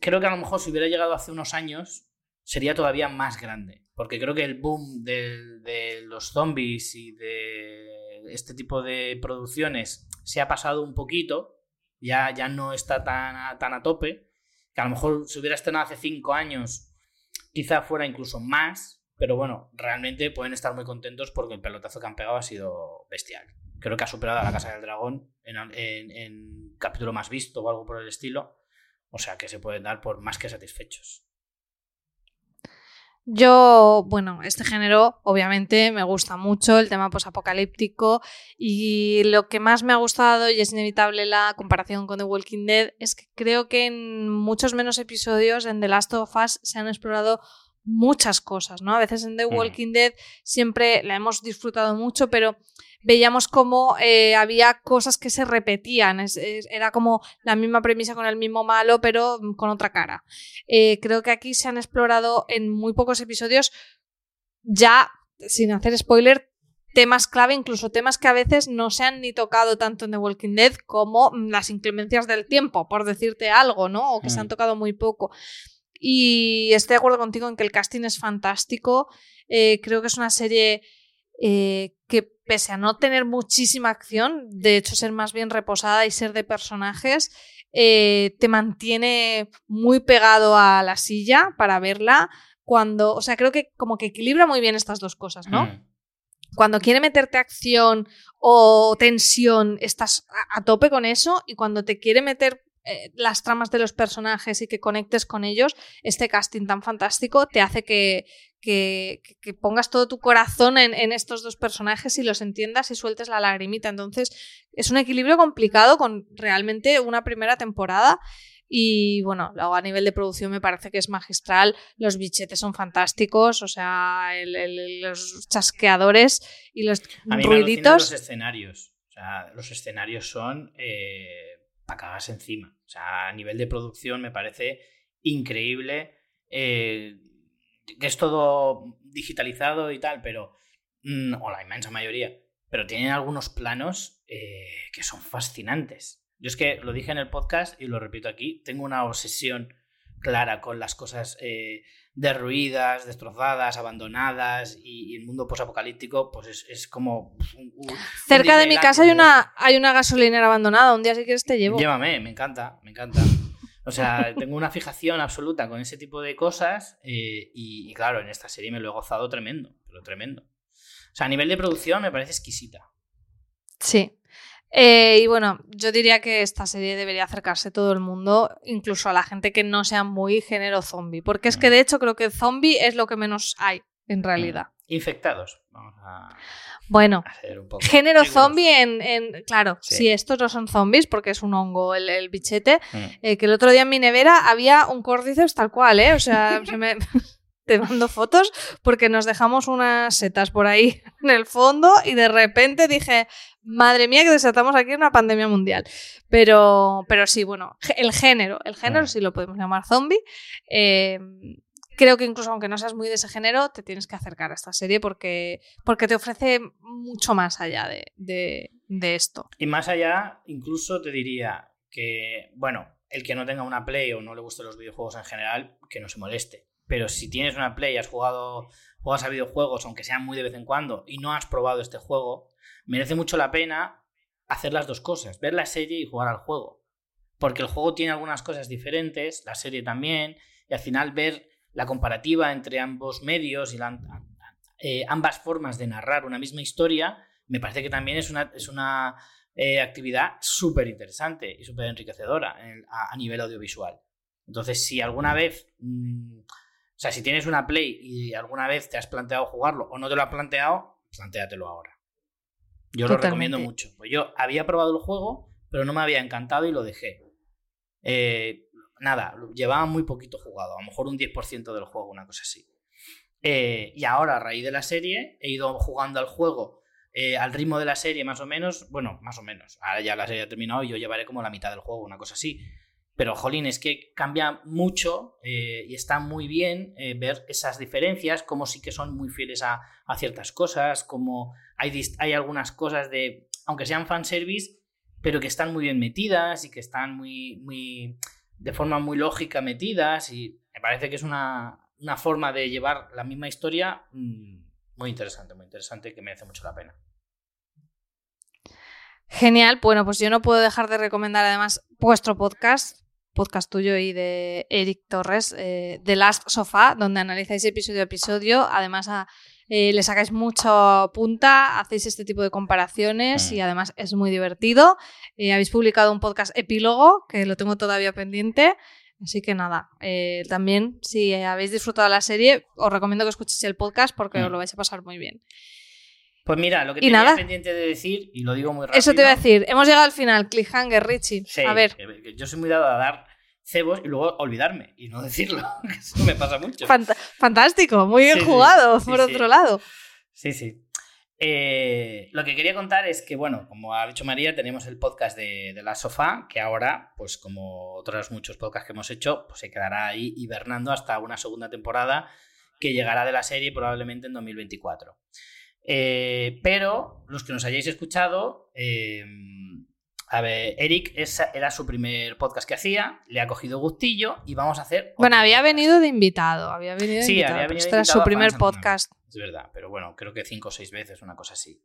creo que a lo mejor si hubiera llegado hace unos años sería todavía más grande. Porque creo que el boom de, los zombies y de este tipo de producciones se ha pasado un poquito. Ya, ya no está tan a, tan a tope. Que a lo mejor si hubiera estrenado hace cinco años, quizá fuera incluso más. Pero bueno, realmente pueden estar muy contentos porque el pelotazo que han pegado ha sido bestial. Creo que ha superado a la Casa del Dragón en, en capítulo más visto o algo por el estilo. O sea que se pueden dar por más que satisfechos. Yo, bueno, este género obviamente me gusta mucho, el tema posapocalíptico, y lo que más me ha gustado, y es inevitable la comparación con The Walking Dead, es que creo que en muchos menos episodios en The Last of Us se han explorado muchas cosas, ¿no? A veces en The Walking Dead siempre la hemos disfrutado mucho, pero veíamos como eh, había cosas que se repetían, era como la misma premisa con el mismo malo, pero con otra cara. Eh, creo que aquí se han explorado en muy pocos episodios, ya sin hacer spoiler, temas clave, incluso temas que a veces no se han ni tocado tanto en The Walking Dead como las inclemencias del tiempo, por decirte algo, ¿no? O que se han mm. tocado muy poco. Y estoy de acuerdo contigo en que el casting es fantástico. Eh, creo que es una serie que pese a no tener muchísima acción, de hecho ser más bien reposada y ser de personajes, eh, te mantiene muy pegado a la silla para verla. Cuando, o sea, creo que como que equilibra muy bien estas dos cosas, ¿no? Mm. Cuando quiere meterte acción o tensión, estás a, tope con eso, y cuando te quiere meter eh, las tramas de los personajes y que conectes con ellos, este casting tan fantástico te hace que, que, pongas todo tu corazón en, estos dos personajes y los entiendas y sueltes la lagrimita. Entonces, es un equilibrio complicado con realmente una primera temporada. Y bueno, luego a nivel de producción me parece que es magistral. Los bichetes son fantásticos, o sea, los chasqueadores y los ruiditos. los escenarios. O sea, los escenarios son eh, para cagarse encima. O sea, a nivel de producción me parece increíble. Eh, que es todo digitalizado y tal, pero. Mm, o la inmensa mayoría. Pero tienen algunos planos eh, que son fascinantes. Yo es que lo dije en el podcast y lo repito aquí, tengo una obsesión clara con las cosas eh, derruidas, destrozadas, abandonadas y, el mundo posapocalíptico, pues es, como... Cerca de mi casa hay una, hay una gasolinera abandonada, un día si quieres te llevo. Llévame, me encanta, me encanta. O sea, tengo una fijación absoluta con ese tipo de cosas eh, y, claro, en esta serie me lo he gozado tremendo, pero tremendo. O sea, a nivel de producción me parece exquisita. Sí. Eh, y bueno, yo diría que esta serie debería acercarse todo el mundo, incluso a la gente que no sea muy género zombie, porque es que mm. de hecho creo que zombie es lo que menos hay en realidad. Mm. Infectados. Vamos a... Bueno, género zombie en, Claro, si estos no son zombies, porque es un hongo el, bichete, mm. eh, que el otro día en mi nevera había un córdiceps tal cual, ¿eh? O sea, se me... te mando fotos porque nos dejamos unas setas por ahí en el fondo y de repente dije, madre mía que desatamos aquí una pandemia mundial. Pero, pero sí, bueno, el género, el género sí lo podemos llamar zombie. Eh, creo que incluso aunque no seas muy de ese género, te tienes que acercar a esta serie porque, porque te ofrece mucho más allá de, esto. Y más allá, incluso te diría que, bueno, el que no tenga una Play o no le guste los videojuegos en general, que no se moleste. Pero si tienes una Play y has jugado, juegas a videojuegos, aunque sean muy de vez en cuando, y no has probado este juego, merece mucho la pena hacer las dos cosas, ver la serie y jugar al juego. Porque el juego tiene algunas cosas diferentes, la serie también, y al final ver la comparativa entre ambos medios y eh, ambas formas de narrar una misma historia, me parece que también es una, es una eh, actividad súper interesante y súper enriquecedora a, nivel audiovisual. Entonces, si alguna vez, mm, o sea, si tienes una Play y alguna vez te has planteado jugarlo o no te lo has planteado, plantéatelo ahora. Yo lo recomiendo mucho. Pues yo había probado el juego, pero no me había encantado y lo dejé. Eh, nada, llevaba muy poquito jugado, a lo mejor un 10% del juego, una cosa así. Eh, y ahora, a raíz de la serie, he ido jugando al juego eh, al ritmo de la serie, más o menos. Bueno, más o menos. Ahora ya la serie ha terminado y yo llevaré como la mitad del juego, una cosa así. Pero, jolín, es que cambia mucho y está muy bien ver esas diferencias, como sí que son muy fieles a, a ciertas cosas, como hay, hay algunas cosas de, aunque sean fanservice, pero que están muy bien metidas y que están muy, muy, de forma muy lógica metidas y me parece que es una, una forma de llevar la misma historia mm, muy interesante, muy interesante que merece mucho la pena. Genial, bueno, pues yo no puedo dejar de recomendar además vuestro podcast, podcast tuyo y de Eric Torres, eh, The Last Sofá, donde analizáis episodio a episodio, además a eh, le sacáis mucha punta, hacéis este tipo de comparaciones y mm. además es muy divertido. Eh, habéis publicado un podcast epílogo, que lo tengo todavía pendiente. Así que nada, eh, también si habéis disfrutado la serie, os recomiendo que escuchéis el podcast porque os mm. lo vais a pasar muy bien. Pues mira, lo que tenía pendiente de decir, y lo digo muy rápido. Eso te iba a decir, hemos llegado al final, cliffhanger, Richie. a ver. Yo soy muy dado a dar cebos y luego olvidarme y no decirlo. Eso me pasa mucho. fantástico, muy bien jugado, por otro lado. Sí, sí. Eh, lo que quería contar es que, bueno, como ha dicho María, tenemos el podcast de, La Sofá, que ahora, pues como otros muchos podcasts que hemos hecho, pues se quedará ahí hibernando hasta una segunda temporada que llegará de la serie probablemente en 2024. Eh, pero los que nos hayáis escuchado, eh, a ver, Eric era su primer podcast que hacía, le ha cogido gustillo y vamos a hacer. Bueno, había venido de invitado, había venido de sí, invitado. Había venido este era su primer podcast. Es verdad, pero bueno, creo que cinco o seis veces, una cosa así.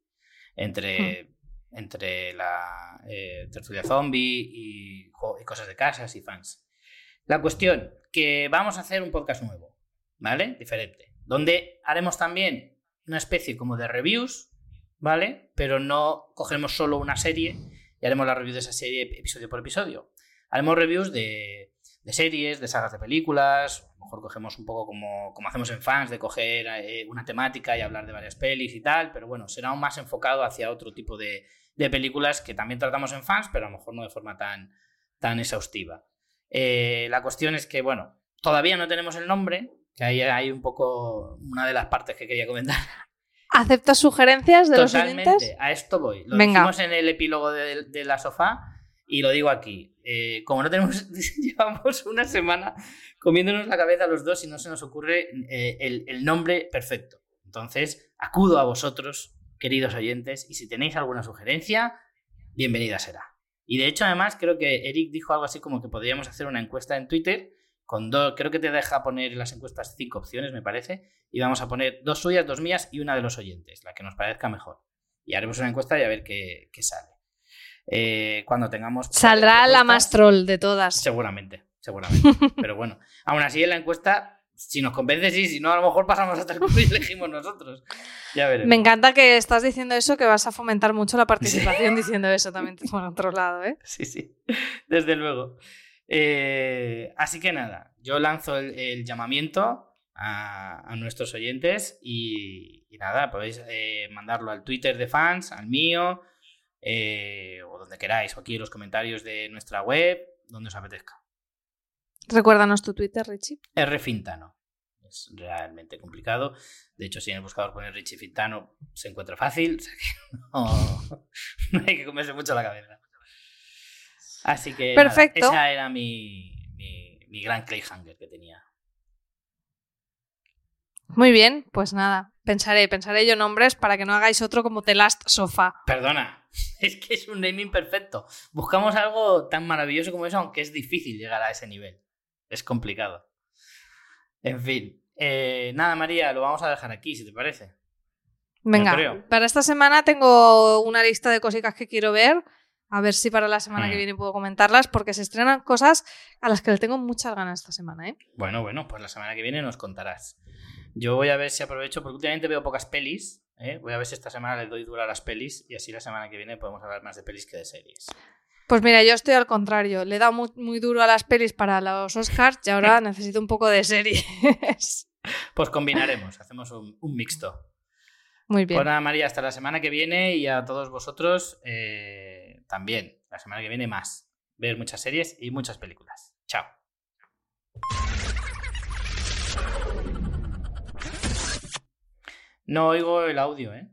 Entre, hmm. entre la eh, tertulia zombie y, y cosas de casas y fans. La cuestión, que vamos a hacer un podcast nuevo, ¿vale? Diferente. Donde haremos también una especie como de reviews, ¿vale? Pero no cogeremos solo una serie y haremos la review de esa serie episodio por episodio. Haremos reviews de, series, de sagas de películas, a lo mejor cogemos un poco como, como hacemos en fans, de coger eh, una temática y hablar de varias pelis y tal, pero bueno, será aún más enfocado hacia otro tipo de, películas que también tratamos en fans, pero a lo mejor no de forma tan, tan exhaustiva. Eh, la cuestión es que, bueno, todavía no tenemos el nombre, que ahí hay un poco una de las partes que quería comentar. ¿Aceptas sugerencias de los oyentes? A esto voy. Lo dijimos en el epílogo de, la sofá y lo digo aquí. Eh, como no tenemos, llevamos una semana comiéndonos la cabeza los dos y no se nos ocurre eh, el, nombre perfecto. Entonces, acudo a vosotros, queridos oyentes, y si tenéis alguna sugerencia, bienvenida será. Y de hecho, además, creo que Eric dijo algo así como que podríamos hacer una encuesta en Twitter con dos, creo que te deja poner en las encuestas cinco opciones, me parece, y vamos a poner dos suyas, dos mías y una de los oyentes, la que nos parezca mejor. Y haremos una encuesta y a ver qué, sale. Eh, cuando tengamos... Saldrá la más troll de todas. Seguramente, seguramente. Pero bueno, aún así en la encuesta si nos convence, sí, si no, a lo mejor pasamos hasta el curso y elegimos nosotros. Ya veremos. Me encanta que estás diciendo eso, que vas a fomentar mucho la participación diciendo eso también por otro lado, ¿eh? Sí, sí, desde luego. Eh, así que nada, yo lanzo el, llamamiento a, nuestros oyentes y, nada, podéis eh, mandarlo al Twitter de fans, al mío, eh, o donde queráis, o aquí en los comentarios de nuestra web, donde os apetezca. Recuérdanos tu Twitter, Richie. R Fintano. Es realmente complicado. De hecho, si en el buscador pones Richie Fintano, se encuentra fácil. no hay que comerse mucho la cabeza. Así que Perfecto. esa era mi, mi, gran clayhanger que tenía. Muy bien, pues nada, pensaré, pensaré yo nombres para que no hagáis otro como The Last Sofa. Perdona, es que es un naming perfecto. Buscamos algo tan maravilloso como eso, aunque es difícil llegar a ese nivel. Es complicado. En fin, eh, nada, María, lo vamos a dejar aquí, si te parece. Venga, para esta semana tengo una lista de cositas que quiero ver A ver si para la semana que Mm. viene puedo comentarlas, porque se estrenan cosas a las que le tengo muchas ganas esta semana, ¿eh? Bueno, bueno, pues la semana que viene nos contarás. Yo voy a ver si aprovecho, porque últimamente veo pocas pelis. ¿eh? Voy a ver si esta semana le doy dura a las pelis y así la semana que viene podemos hablar más de pelis que de series. Pues mira, yo estoy al contrario. Le he dado muy, muy duro a las pelis para los Oscars y ahora necesito un poco de series. Pues combinaremos, hacemos un, un mixto. Muy bien. Pues nada, María, hasta la semana que viene y a todos vosotros eh, también. La semana que viene más. Ver muchas series y muchas películas. Chao. No oigo el audio, ¿eh?